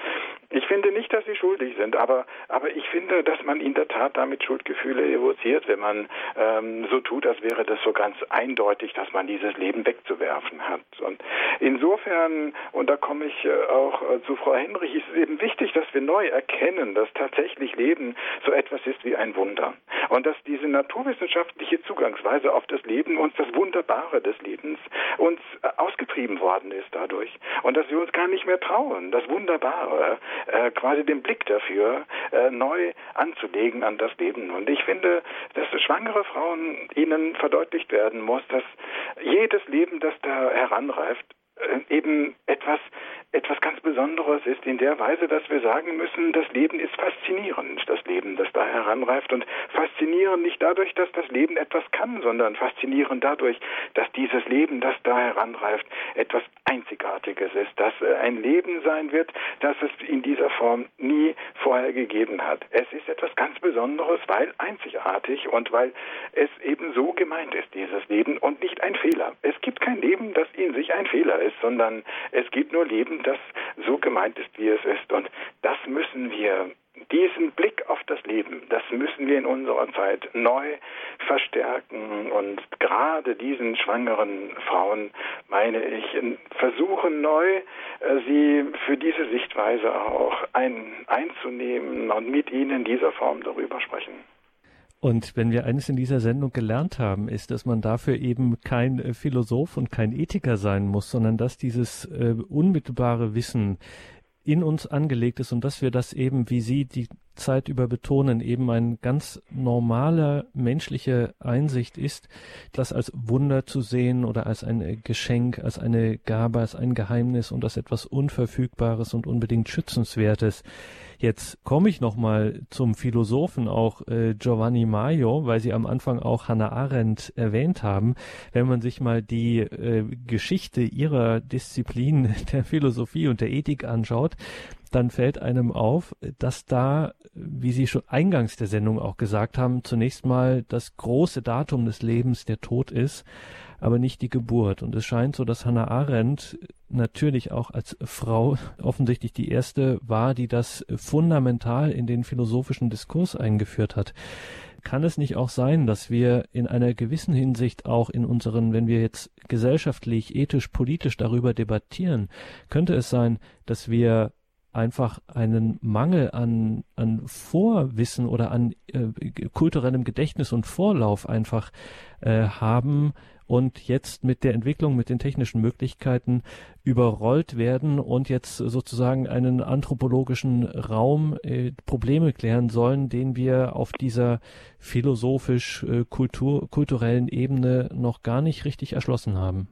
Ich finde nicht, dass sie schuldig sind, aber, aber ich finde, dass man in der Tat damit Schuldgefühle evoziert, wenn man ähm, so tut, als wäre das so ganz eindeutig, dass man dieses Leben wegzuwerfen hat. Und insofern, und da komme ich äh, auch äh, zu Frau Henrich, ist es eben wichtig, dass wir neu erkennen, dass tatsächlich Leben so etwas ist wie ein Wunder. Und dass diese naturwissenschaftliche Zugangsweise auf das Leben uns das Wunderbare des Lebens uns äh, ausgetrieben worden ist dadurch. Und dass wir uns gar nicht mehr trauen, das Wunderbare äh, quasi den Blick dafür äh, neu anzulegen an das Leben. Und ich finde, dass schwangere Frauen ihnen verdeutlicht werden muss, dass jedes Leben, das da heranreift, eben etwas etwas ganz Besonderes ist in der Weise, dass wir sagen müssen, das Leben ist faszinierend, das Leben, das da heranreift und faszinierend nicht dadurch, dass das Leben etwas kann, sondern faszinierend dadurch, dass dieses Leben, das da heranreift, etwas Einzigartiges ist, dass äh, ein Leben sein wird, das es in dieser Form nie vorher gegeben hat. Es ist etwas ganz Besonderes, weil einzigartig und weil es eben so gemeint ist, dieses Leben und nicht ein Fehler. Es gibt kein Leben, das in sich ein Fehler ist, sondern es gibt nur Leben, das so gemeint ist, wie es ist. Und das müssen wir diesen Blick auf das Leben, das müssen wir in unserer Zeit neu verstärken und gerade diesen schwangeren Frauen, meine ich, versuchen neu, äh, sie für diese Sichtweise auch ein, einzunehmen und mit ihnen in dieser Form darüber sprechen. Und wenn wir eines in dieser Sendung gelernt haben, ist, dass man dafür eben kein äh, Philosoph und kein Ethiker sein muss, sondern dass dieses äh, unmittelbare Wissen in uns angelegt ist und dass wir das eben, wie Sie die Zeit über betonen, eben ein ganz normaler menschliche Einsicht ist, das als Wunder zu sehen oder als ein Geschenk, als eine Gabe, als ein Geheimnis und als etwas Unverfügbares und unbedingt Schützenswertes. Jetzt komme ich nochmal zum Philosophen auch äh, Giovanni Maio, weil Sie am Anfang auch Hannah Arendt erwähnt haben. Wenn man sich mal die äh, Geschichte ihrer Disziplin der Philosophie und der Ethik anschaut, dann fällt einem auf, dass da, wie Sie schon eingangs der Sendung auch gesagt haben, zunächst mal das große Datum des Lebens der Tod ist, aber nicht die Geburt. Und es scheint so, dass Hannah Arendt natürlich auch als Frau offensichtlich die erste war, die das fundamental in den philosophischen Diskurs eingeführt hat kann es nicht auch sein, dass wir in einer gewissen Hinsicht auch in unseren, wenn wir jetzt gesellschaftlich, ethisch, politisch darüber debattieren, könnte es sein, dass wir einfach einen Mangel an, an Vorwissen oder an äh, kulturellem Gedächtnis und Vorlauf einfach äh, haben und jetzt mit der Entwicklung, mit den technischen Möglichkeiten überrollt werden und jetzt sozusagen einen anthropologischen Raum äh, Probleme klären sollen, den wir auf dieser philosophisch äh, Ebene noch gar nicht richtig erschlossen haben.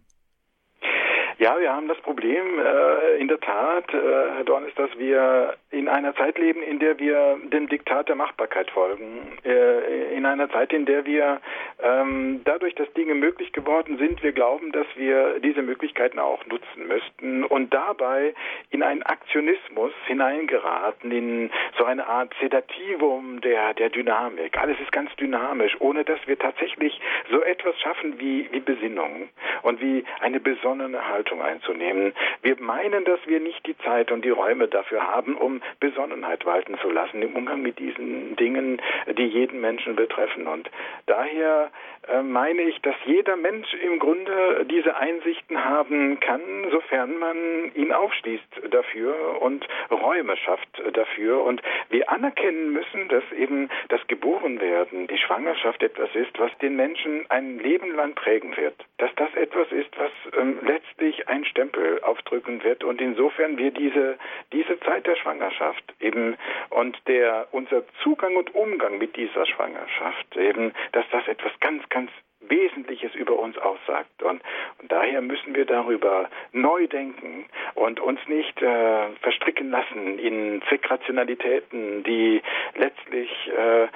Ja, wir haben das Problem äh, in der Tat, äh, Herr Dorn, ist, dass wir in einer Zeit leben, in der wir dem Diktat der Machbarkeit folgen. Äh, in einer Zeit, in der wir ähm, dadurch, dass Dinge möglich geworden sind, wir glauben, dass wir diese Möglichkeiten auch nutzen müssten und dabei in einen Aktionismus hineingeraten, in so eine Art Sedativum der, der Dynamik. Alles ist ganz dynamisch, ohne dass wir tatsächlich so etwas schaffen wie, wie Besinnung und wie eine besonnene Haltung. Haltung einzunehmen. Wir meinen, dass wir nicht die Zeit und die Räume dafür haben, um Besonnenheit walten zu lassen im Umgang mit diesen Dingen, die jeden Menschen betreffen. Und daher äh, meine ich, dass jeder Mensch im Grunde diese Einsichten haben kann, sofern man ihn aufschließt dafür und Räume schafft dafür. Und wir anerkennen müssen, dass eben das Geborenwerden, die Schwangerschaft etwas ist, was den Menschen ein Leben lang prägen wird. Dass das etwas ist, was ähm, letztlich ein Stempel aufdrücken wird. Und insofern wir diese, diese Zeit der Schwangerschaft eben und der, unser Zugang und Umgang mit dieser Schwangerschaft eben, dass das etwas ganz, ganz Wesentliches über uns aussagt. Und, und, daher müssen wir darüber neu denken und uns nicht äh, verstricken lassen in Zweckrationalitäten, die letztlich äh,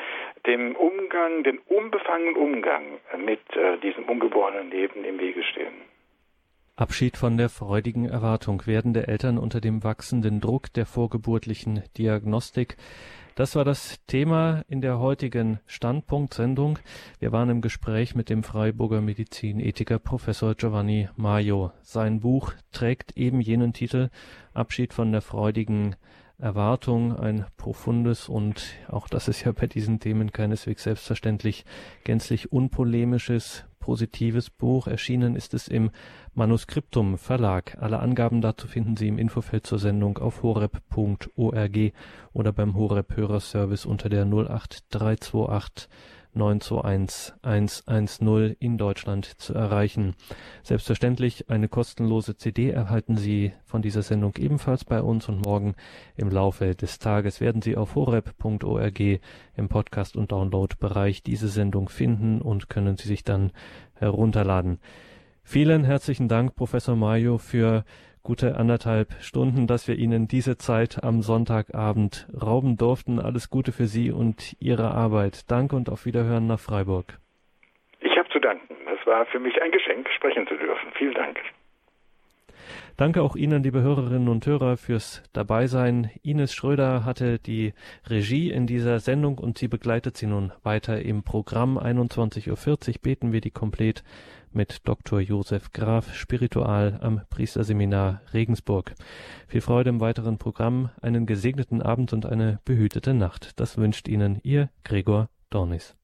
dem Umgang, den unbefangenen Umgang mit äh, diesem ungeborenen Leben im Wege stehen. Abschied von der freudigen Erwartung werdende Eltern unter dem wachsenden Druck der vorgeburtlichen Diagnostik. Das war das Thema in der heutigen Standpunkt-Sendung. Wir waren im Gespräch mit dem Freiburger Medizinethiker Professor Giovanni Maio. Sein Buch trägt eben jenen Titel Abschied von der freudigen Erwartung, ein profundes und auch das ist ja bei diesen Themen keineswegs selbstverständlich gänzlich unpolemisches, positives Buch. Erschienen ist es im Manuskriptum Verlag. Alle Angaben dazu finden Sie im Infofeld zur Sendung auf horeb.org oder beim Horeb Hörerservice unter der 08328 921 110 in Deutschland zu erreichen. Selbstverständlich eine kostenlose CD erhalten Sie von dieser Sendung ebenfalls bei uns und morgen im Laufe des Tages werden Sie auf horeb.org im Podcast- und Download-Bereich diese Sendung finden und können sie sich dann herunterladen. Vielen herzlichen Dank, Professor Mayo, für gute anderthalb Stunden, dass wir Ihnen diese Zeit am Sonntagabend rauben durften. Alles Gute für Sie und Ihre Arbeit. Danke und auf Wiederhören nach Freiburg. Ich habe zu danken. Es war für mich ein Geschenk, sprechen zu dürfen. Vielen Dank. Danke auch Ihnen, liebe Hörerinnen und Hörer, fürs Dabeisein. Ines Schröder hatte die Regie in dieser Sendung und sie begleitet sie nun weiter im Programm. 21.40 Uhr beten wir die komplett mit Dr. Josef Graf, Spiritual am Priesterseminar Regensburg. Viel Freude im weiteren Programm, einen gesegneten Abend und eine behütete Nacht. Das wünscht Ihnen Ihr Gregor Dornis.